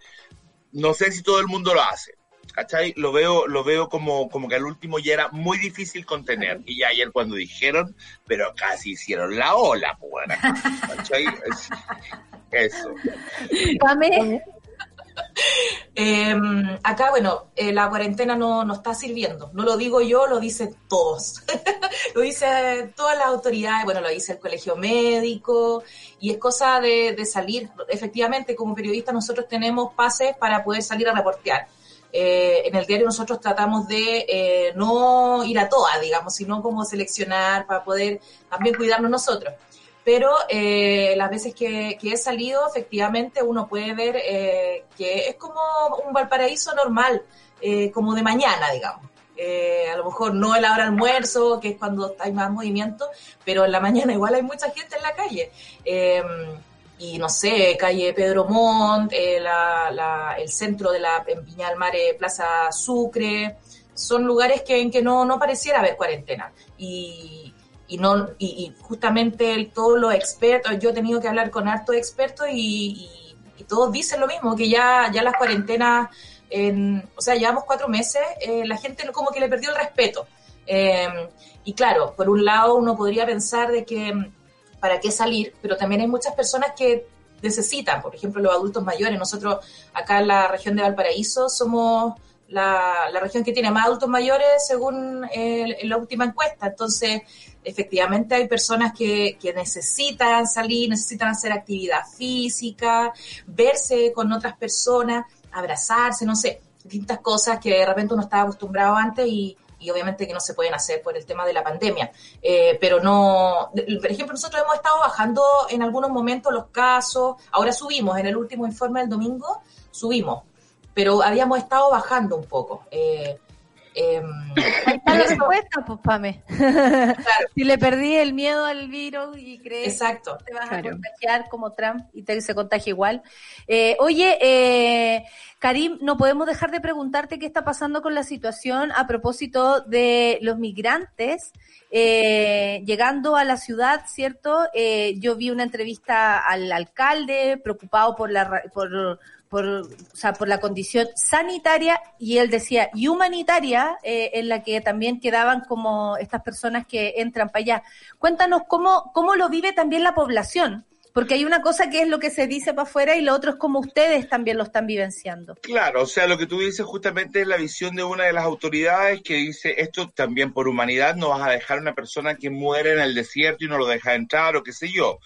No sé si todo el mundo lo hace. ¿Cachai? Lo veo, lo veo como, como que al último ya era muy difícil contener. Y ya ayer cuando dijeron, pero casi hicieron la ola, pues, ¿cachai? eso. Em, acá, bueno, eh, la cuarentena no, no, está sirviendo. No lo digo yo, lo dicen todos. [laughs] lo dice todas las autoridades, bueno, lo dice el colegio médico, y es cosa de, salir. Efectivamente, como periodistas nosotros tenemos pases para poder salir a reportear. Eh, en el diario nosotros tratamos de eh, no ir a todas, digamos, sino como seleccionar para poder también cuidarnos nosotros pero eh, las veces que, he salido, efectivamente, uno puede ver eh, que es como un Valparaíso normal, eh, como de mañana, digamos. a lo mejor no el hora almuerzo, que es cuando hay más movimiento, pero en la mañana igual hay mucha gente en la calle. y no sé, calle Pedro Montt, el centro de la en Plaza Sucre, son lugares que, en que no, no pareciera haber cuarentena. Y, y no y, justamente todos los expertos, yo he tenido que hablar con hartos expertos y, todos dicen lo mismo, que ya, ya las cuarentenas, en, o sea, llevamos cuatro meses, eh, la gente como que le perdió el respeto. Em, y claro, por un lado uno podría pensar de que para qué salir, pero también hay muchas personas que necesitan, por ejemplo, los adultos mayores. Nosotros acá en la región de Valparaíso somos la, la región que tiene más adultos mayores según la última encuesta. Entonces, efectivamente hay personas que, que, necesitan salir, necesitan hacer actividad física, verse con otras personas, abrazarse, no sé, distintas cosas que de repente uno estaba acostumbrado antes y, y obviamente que no se pueden hacer por el tema de la pandemia. Eh, pero no, por ejemplo, nosotros hemos estado bajando en algunos momentos los casos, ahora subimos, en el último informe del domingo subimos, pero habíamos estado bajando un poco. Eh, eh, está la respuesta, pues, Pame. [laughs] si le perdí el miedo al virus y crees Exacto. que te vas a contagiar como Trump y te, se contagia igual. Eh, oye, eh, Karim, no podemos dejar de preguntarte qué está pasando con la situación a propósito de los migrantes eh, llegando a la ciudad, ¿cierto? Eh, yo vi una entrevista al alcalde preocupado por la por por, o sea, por la condición sanitaria y él decía y humanitaria eh, en la que también quedaban como estas personas que entran para allá. Cuéntanos cómo, cómo lo vive también la población Porque hay una cosa que es lo que se dice para afuera y lo otro es como ustedes también lo están vivenciando. Claro, o sea, lo que tú dices justamente es la visión de una de las autoridades que dice esto también por humanidad no vas a dejar a una persona que muere en el desierto y no lo deja entrar o qué sé yo.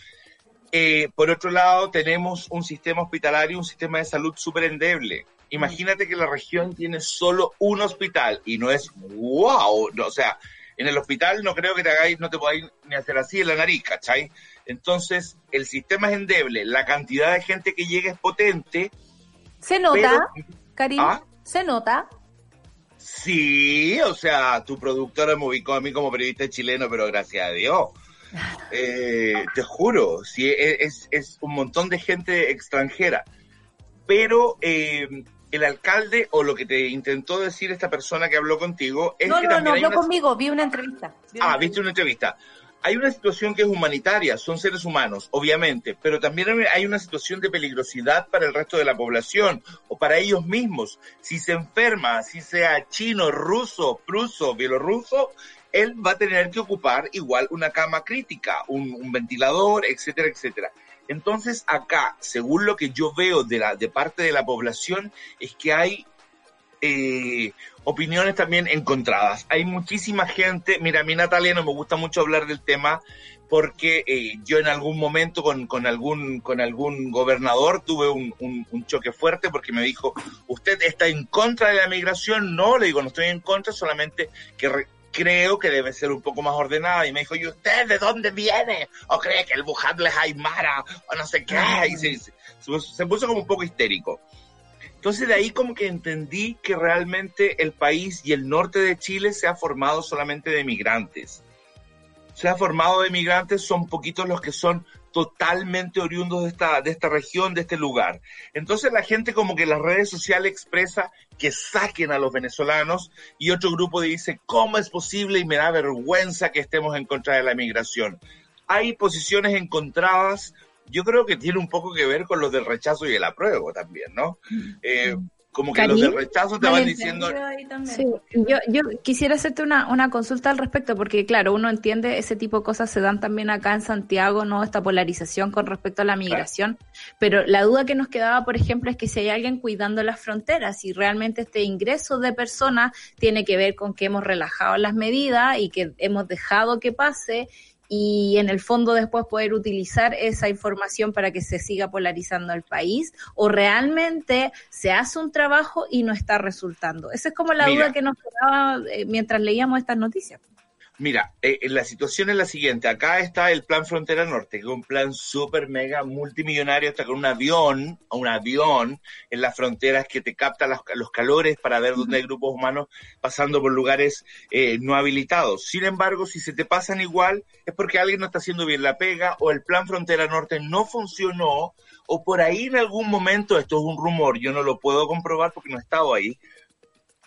Eh, por otro lado, tenemos un sistema hospitalario, un sistema de salud súper endeble. Imagínate que la región tiene solo un hospital y no es wow, o sea, en el hospital no creo que te hagáis, no te podáis ni hacer así en la nariz, ¿cachai? Entonces, el sistema es endeble, la cantidad de gente que llega es potente. ¿Se nota, cariño? ¿Ah? ¿Se nota? Sí, o sea, tu productora me ubicó a mí como periodista chileno, pero gracias a Dios. Eh, te juro, sí, e, es, es, un montón de gente extranjera. Pero eh, el alcalde, o lo que te intentó decir esta persona que habló contigo, es no, que no, No, no, habló conmigo, vi una entrevista. ah, viste una entrevista hay una situación que es humanitaria, son seres humanos, obviamente, pero también hay una situación de peligrosidad para el resto de la población o para ellos mismos. Si se enferma, si sea chino, ruso, pruso, bielorruso, él va a tener que ocupar igual una cama crítica, un, ventilador, etcétera, etcétera. Entonces acá, según lo que yo veo de, la, de parte de la población, es que hay eh, opiniones también encontradas. Hay muchísima gente, mira, a mí Natalia no me gusta mucho hablar del tema porque eh, yo en algún momento con, con, algún, con algún gobernador tuve un, un, choque fuerte porque me dijo, ¿usted está en contra de la migración? No, le digo, no estoy en contra, solamente que creo que debe ser un poco más ordenada. Y me dijo, ¿y usted de dónde viene? ¿O cree que el Bujadle es Aymara? O no sé qué. Y se, se puso como un poco histérico. Entonces de ahí como que entendí que realmente el país y el norte de Chile se ha formado solamente de migrantes. Se ha formado de migrantes, son poquitos los que son totalmente oriundos de esta, de esta región, de este lugar. Entonces la gente como que las redes sociales expresa que saquen a los venezolanos y otro grupo dice, ¿cómo es posible? Y me da vergüenza que estemos en contra de la migración. Hay posiciones encontradas, yo creo que tiene un poco que ver con los del rechazo y el apruebo también, ¿no? Eh, como que los del rechazo te van diciendo... Sí, yo, yo quisiera hacerte una, una consulta al respecto, porque claro, uno entiende ese tipo de cosas se dan también acá en Santiago, ¿no? Esta polarización con respecto a la migración, pero la duda que nos quedaba, por ejemplo, es que si hay alguien cuidando las fronteras y realmente este ingreso de personas tiene que ver con que hemos relajado las medidas y que hemos dejado que pase y en el fondo después poder utilizar esa información para que se siga polarizando el país o realmente se hace un trabajo y no está resultando. Esa es como la duda que nos quedaba eh, mientras leíamos estas noticias. Mira, eh, la situación es la siguiente. Acá está el Plan Frontera Norte, que es un plan súper mega multimillonario, hasta con un avión, un avión en las fronteras que te capta los, calores para ver dónde hay grupos humanos pasando por lugares eh, no habilitados. Sin embargo, si se te pasan igual, es porque alguien no está haciendo bien la pega o el Plan Frontera Norte no funcionó o por ahí en algún momento, esto es un rumor, yo no lo puedo comprobar porque no he estado ahí,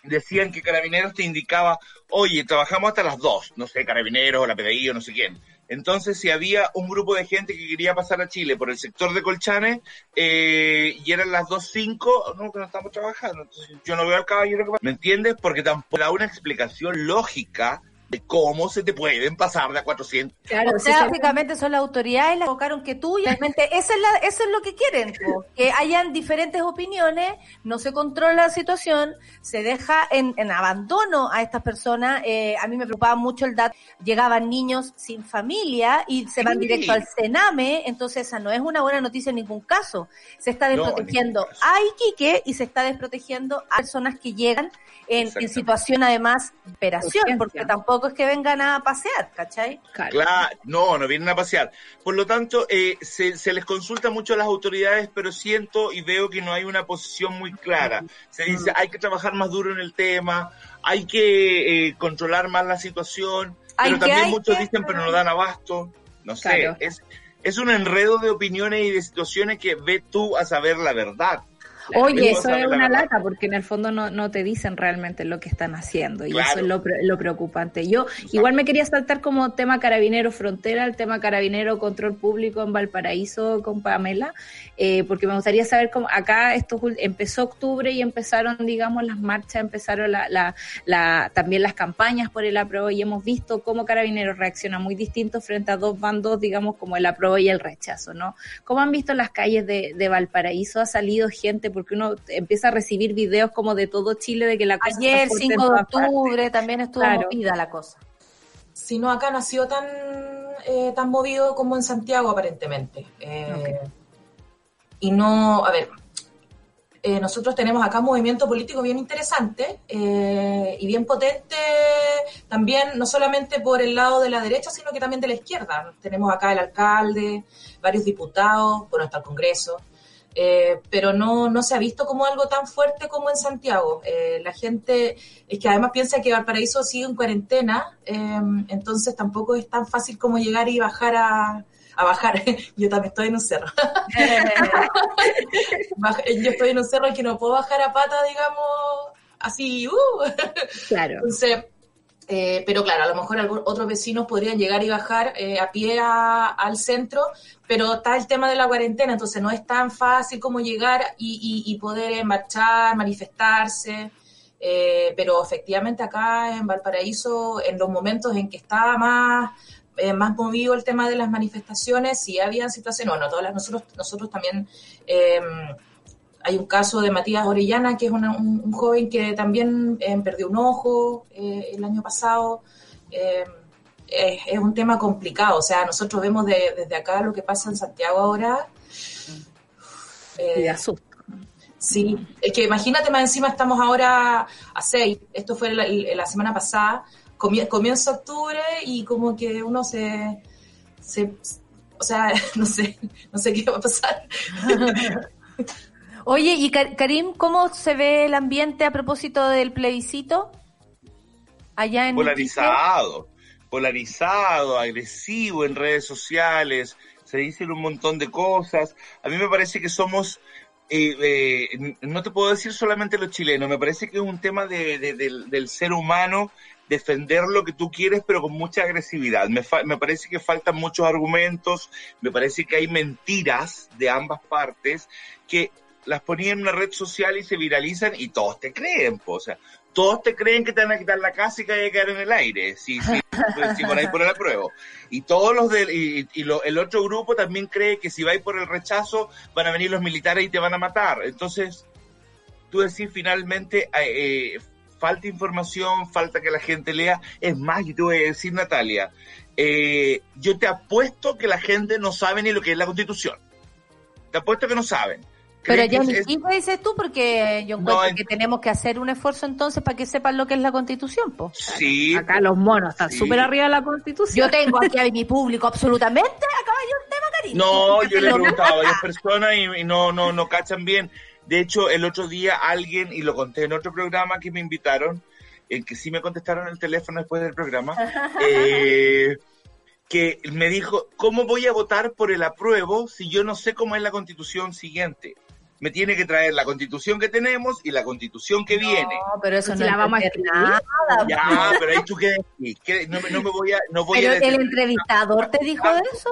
decían que Carabineros te indicaba, oye, trabajamos hasta las dos, no sé, Carabineros o la PDI o no sé quién. Entonces, si había un grupo de gente que quería pasar a Chile por el sector de Colchane eh, y eran las dos cinco, no, que no estamos trabajando. Entonces, yo no veo al caballero que ¿Me entiendes? Porque tampoco da una explicación lógica de cómo se te pueden pasar de a 400. Claro, o sea, básicamente son las autoridades las invocaron que tú y realmente eso es, la, eso es lo que quieren, que hayan diferentes opiniones, no se controla la situación, se deja en, en abandono a estas personas. Eh, a mí me preocupaba mucho el dato, llegaban niños sin familia y se van directo al Sename, entonces esa no es una buena noticia en ningún caso. Se está desprotegiendo a Iquique y se está desprotegiendo a personas que llegan en, en situación además de operación, porque tampoco es que vengan a pasear, ¿cachai? Claro, no, no vienen a pasear. Por lo tanto, eh, se, les consulta mucho a las autoridades, pero siento y veo que no hay una posición muy clara. Se dice, hay que trabajar más duro en el tema, hay que eh, controlar más la situación, pero también muchos dicen, pero no dan abasto. No sé, es, es un enredo de opiniones y de situaciones que ve tú a saber la verdad. Oye, eso es una lata porque en el fondo no, no, te dicen realmente lo que están haciendo y eso es lo, lo, preocupante. Yo igual me quería saltar como tema carabinero frontera, el tema carabinero control público en Valparaíso con Pamela, eh, porque me gustaría saber cómo acá esto empezó octubre y empezaron, digamos, las marchas, empezaron la, la, la, también las campañas por el apruebo y hemos visto cómo Carabineros reacciona muy distinto frente a dos bandos, digamos, como el apruebo y el rechazo, ¿no? ¿Cómo han visto las calles de, de Valparaíso? ¿Ha salido gente? Porque uno empieza a recibir videos como de todo Chile de que la cosa Ayer, 5 de octubre, también estuvo movida la cosa. Si no, acá no ha sido tan, eh, tan movido como en Santiago, aparentemente. Eh, y no, a ver, eh, nosotros tenemos acá un movimiento político bien interesante eh, y bien potente también, no solamente por el lado de la derecha, sino que también de la izquierda. Tenemos acá el alcalde, varios diputados, bueno, hasta el Congreso, eh, pero no, no se ha visto como algo tan fuerte como en Santiago. la gente es que además piensa que Valparaíso sigue en cuarentena, entonces tampoco es tan fácil como llegar y bajar a a bajar. [laughs] Yo también estoy en un cerro. [laughs] Yo estoy en un cerro que no puedo bajar a pata, digamos, así. Uh. Claro. Entonces, eh, pero claro, a lo mejor otros vecinos podrían llegar y bajar eh, a pie al centro, pero está el tema de la cuarentena, entonces no es tan fácil como llegar y, poder marchar, manifestarse. Eh, pero efectivamente acá en Valparaíso, en los momentos en que estaba más eh, más movido el tema de las manifestaciones, si habían situaciones, bueno, todas las, nosotros, nosotros también eh, hay un caso de Matías Orellana, que es un, joven que también eh, perdió un ojo el año pasado. Es, un tema complicado, o sea, nosotros vemos desde acá lo que pasa en Santiago ahora. y asusta. Sí, es que imagínate, más encima estamos ahora a seis, esto fue la semana pasada, comienzo octubre y como que uno se, o sea, [laughs] no sé, no sé qué va a pasar. [laughs] Oye, y Karim, ¿cómo se ve el ambiente a propósito del plebiscito? Allá en polarizado, polarizado, agresivo en redes sociales, se dicen un montón de cosas. A mí me parece que somos eh, eh, no te puedo decir solamente los chilenos, me parece que es un tema de, del, del, ser humano defender lo que tú quieres, pero con mucha agresividad. Me, me parece que faltan muchos argumentos, me parece que hay mentiras de ambas partes que las ponían en una red social y se viralizan y todos te creen, o sea, todos te creen que te van a quitar la casa y que hay que caer en el aire, si, si, por el apruebo. Y todos los del, y, y lo, el otro grupo también cree que si vais por el rechazo van a venir los militares y te van a matar. Entonces, tú decís finalmente, eh, eh falta información, falta que la gente lea. Es más, yo te voy a decir, Natalia, eh, yo te apuesto que la gente no sabe ni lo que es la constitución. Te apuesto que no saben. Pero ya ni es... dices tú, porque yo encuentro que tenemos que hacer un esfuerzo entonces para que sepan lo que es la constitución, po. Sí. Acá los monos están súper arriba de la constitución. Yo tengo aquí a mi público absolutamente, acaba yo un tema, cariño. No, yo le he preguntado a varias personas y, y, no, no, no cachan bien. De hecho, el otro día alguien, y lo conté en otro programa que me invitaron, en que sí me contestaron el teléfono después del programa, [laughs] eh, que me dijo, ¿cómo voy a votar por el apruebo si yo no sé cómo es la constitución siguiente? Me tiene que traer la constitución que tenemos y la constitución que viene. No, pero eso no la vamos a escribir. Nada, ya, pero ahí tú qué decís. No, no, me voy a... No voy pero a el entrevistador te dijo eso.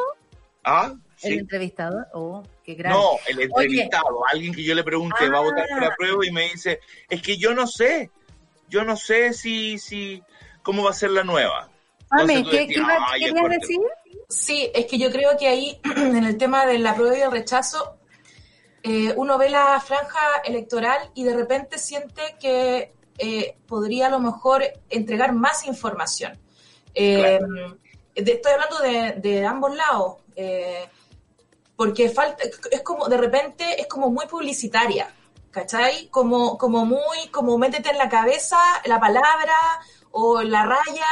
Ah, el entrevistador, oh, qué grande. No, el entrevistado, alguien que yo le pregunte, va a votar por la ah. prueba y me dice, es que yo no sé, yo no sé si, si, cómo va a ser la nueva. Mami, ¿qué, querías decir? Sí, es que yo creo que ahí, [clears throat] en el tema de la prueba y el rechazo, eh, uno ve la franja electoral y de repente siente que eh, podría a lo mejor entregar más información. Eh, estoy hablando de, de ambos lados. Porque falta, es como, de repente, es como muy publicitaria, ¿cachai? Como, como muy, como métete en la cabeza la palabra o la raya,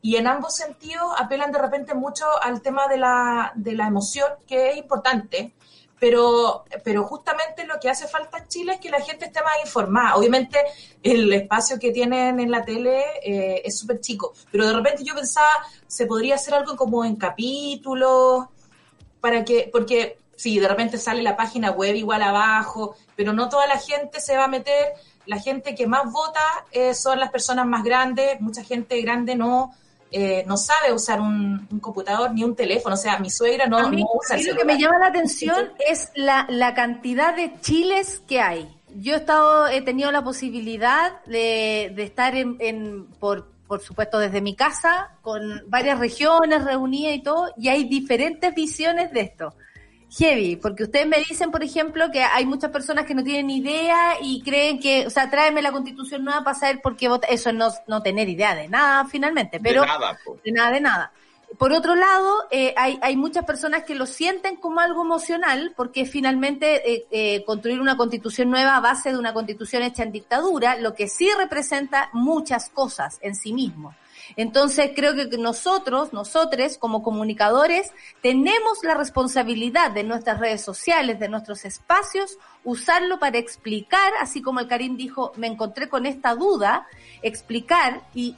y en ambos sentidos apelan de repente mucho al tema de la, de la emoción, que es importante, pero, pero justamente lo que hace falta en Chile es que la gente esté más informada. Obviamente el espacio que tienen en la tele eh, es súper chico, pero de repente yo pensaba, se podría hacer algo como en capítulos, para que, porque Sí, de repente sale la página web igual abajo, pero no toda la gente se va a meter. La gente que más vota eh, son las personas más grandes. Mucha gente grande no, eh, no sabe usar un, computador ni un teléfono. O sea, mi suegra no, usa Lo que me llama la atención es la, la cantidad de chiles que hay. Yo he estado, he tenido la posibilidad de, de estar en, en, por, por supuesto desde mi casa, con varias regiones reunidas y todo, y hay diferentes visiones de esto heavy, porque ustedes me dicen, por ejemplo, que hay muchas personas que no tienen idea y creen que, o sea, tráeme la constitución nueva para saber por qué vota. Eso es no, no tener idea de nada finalmente, pero de nada, de nada, de nada. Por otro lado, eh, hay, hay muchas personas que lo sienten como algo emocional, porque finalmente eh, eh, construir una constitución nueva a base de una constitución hecha en dictadura, lo que sí representa muchas cosas en sí mismo. Entonces creo que nosotros, nosotros como comunicadores, tenemos la responsabilidad de nuestras redes sociales, de nuestros espacios, usarlo para explicar, así como el Karim dijo, me encontré con esta duda, explicar y,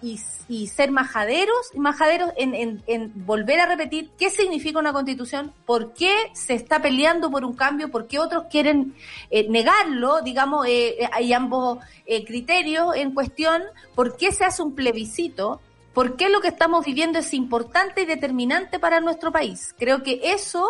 y, ser majaderos majaderos en, en, en, volver a repetir qué significa una constitución, por qué se está peleando por un cambio, por qué otros quieren eh, negarlo, digamos, eh, hay ambos eh, criterios en cuestión, por qué se hace un plebiscito, por qué lo que estamos viviendo es importante y determinante para nuestro país. Creo que eso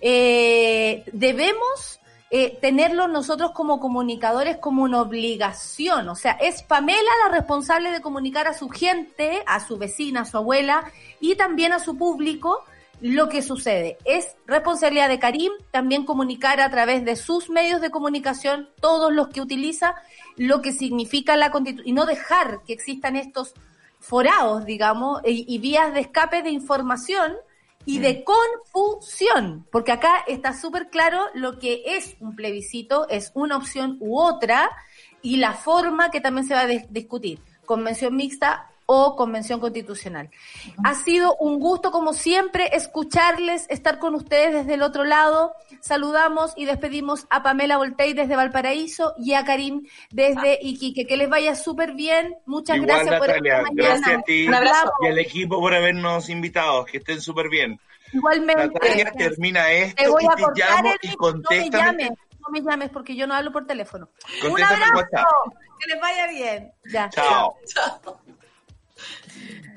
eh, debemos eh, tenerlo nosotros como comunicadores como una obligación. O sea, es Pamela la responsable de comunicar a su gente, a su vecina, a su abuela y también a su público lo que sucede. Es responsabilidad de Karim también comunicar a través de sus medios de comunicación, todos los que utiliza, lo que significa la constitución y no dejar que existan estos forados, digamos, y, vías de escape de información y de confusión, porque acá está súper claro lo que es un plebiscito, es una opción u otra, y la forma que también se va a discutir. Convención mixta o convención constitucional. Ha sido un gusto, como siempre, escucharles, estar con ustedes desde el otro lado. Saludamos y despedimos a Pamela Voltei desde Valparaíso y a Karim desde Iquique. Que les vaya súper bien. Muchas gracias por estar Gracias a ti y al equipo por habernos invitado. Que estén súper bien. Igualmente. Natalia, termina esto te voy a y te llamo y contéstame. No me llames, porque yo no hablo por teléfono. Un abrazo. Que les vaya bien. Ya. Chao. Chao.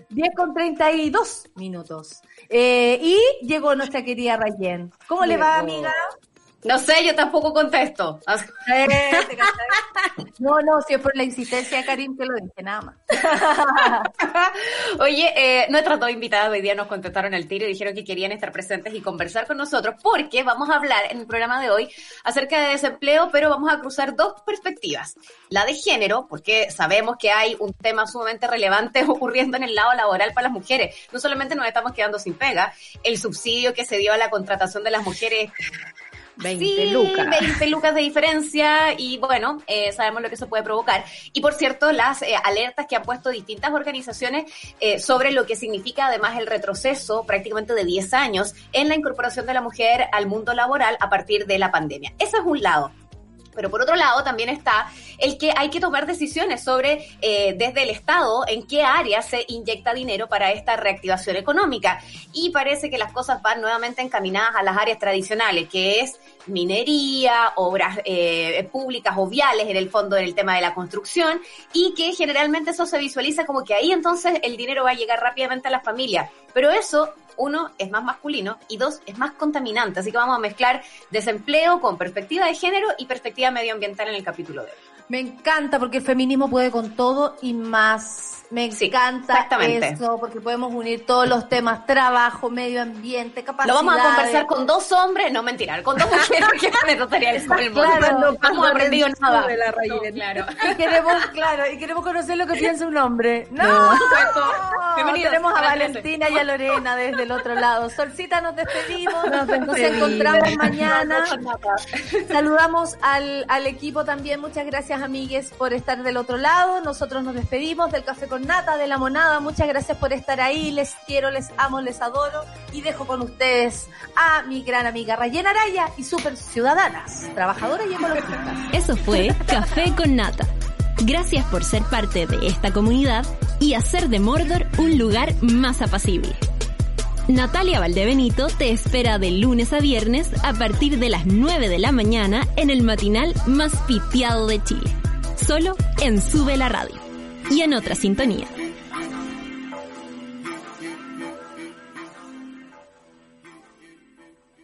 10 con 32 minutos. Eh, y llegó nuestra querida Rayen. ¿Cómo le va, amiga? No sé, yo tampoco contesto. Eh, no, no, si es por la insistencia de Karim que lo dije, nada más. [laughs] Oye, eh, nuestras dos invitadas hoy día nos contestaron el tiro y dijeron que querían estar presentes y conversar con nosotros porque vamos a hablar en el programa de hoy acerca de desempleo, pero vamos a cruzar dos perspectivas. La de género, porque sabemos que hay un tema sumamente relevante [laughs] ocurriendo en el lado laboral para las mujeres. No solamente nos estamos quedando sin pega, el subsidio que se dio a la contratación de las mujeres 20 lucas. 20 lucas de diferencia y bueno, eh, sabemos lo que eso puede provocar. Y por cierto, las eh, alertas que han puesto distintas organizaciones eh, sobre lo que significa además el retroceso prácticamente de 10 años en la incorporación de la mujer al mundo laboral a partir de la pandemia. Ese es un lado. Pero por otro lado también está el que hay que tomar decisiones sobre eh, desde el Estado en qué área se inyecta dinero para esta reactivación económica. Y parece que las cosas van nuevamente encaminadas a las áreas tradicionales, que es minería, obras eh, públicas o viales en el fondo en el tema de la construcción y que generalmente eso se visualiza como que ahí entonces el dinero va a llegar rápidamente a las familias. Pero eso uno, es más masculino y dos, es más contaminante. Así que vamos a mezclar desempleo con perspectiva de género y perspectiva medioambiental en el capítulo de hoy. Me encanta porque el feminismo puede con todo y más. Me encanta eso, porque podemos unir todos los temas, trabajo, medio ambiente, capacidad. Lo vamos a conversar con dos hombres, no mentira, con dos [laughs] mujeres que materiales con el mundo. Claro, no hemos aprendido nada. De la no, claro. Y queremos, claro, y queremos conocer lo que piensa un hombre. No, no. tenemos a Valentina y a Lorena desde el otro lado. Solcita, nos despedimos, nos, encontramos mañana. Saludamos al, al equipo también, muchas gracias amigues por estar del otro lado. Nosotros nos despedimos del Café con Nata, de la Monada. Muchas gracias por estar ahí. Les quiero, les amo, les adoro. Y dejo con ustedes a mi gran amiga Rayen Araya y Super Ciudadanas, trabajadoras y ecologistas. Eso fue Café con Nata. Gracias por ser parte de esta comunidad y hacer de Mordor un lugar más apacible. Natalia Valdebenito te espera de lunes a viernes a partir de las 9 de la mañana en el matinal más pitiado de Chile. Solo en Sube la Radio. Y en otra sintonía.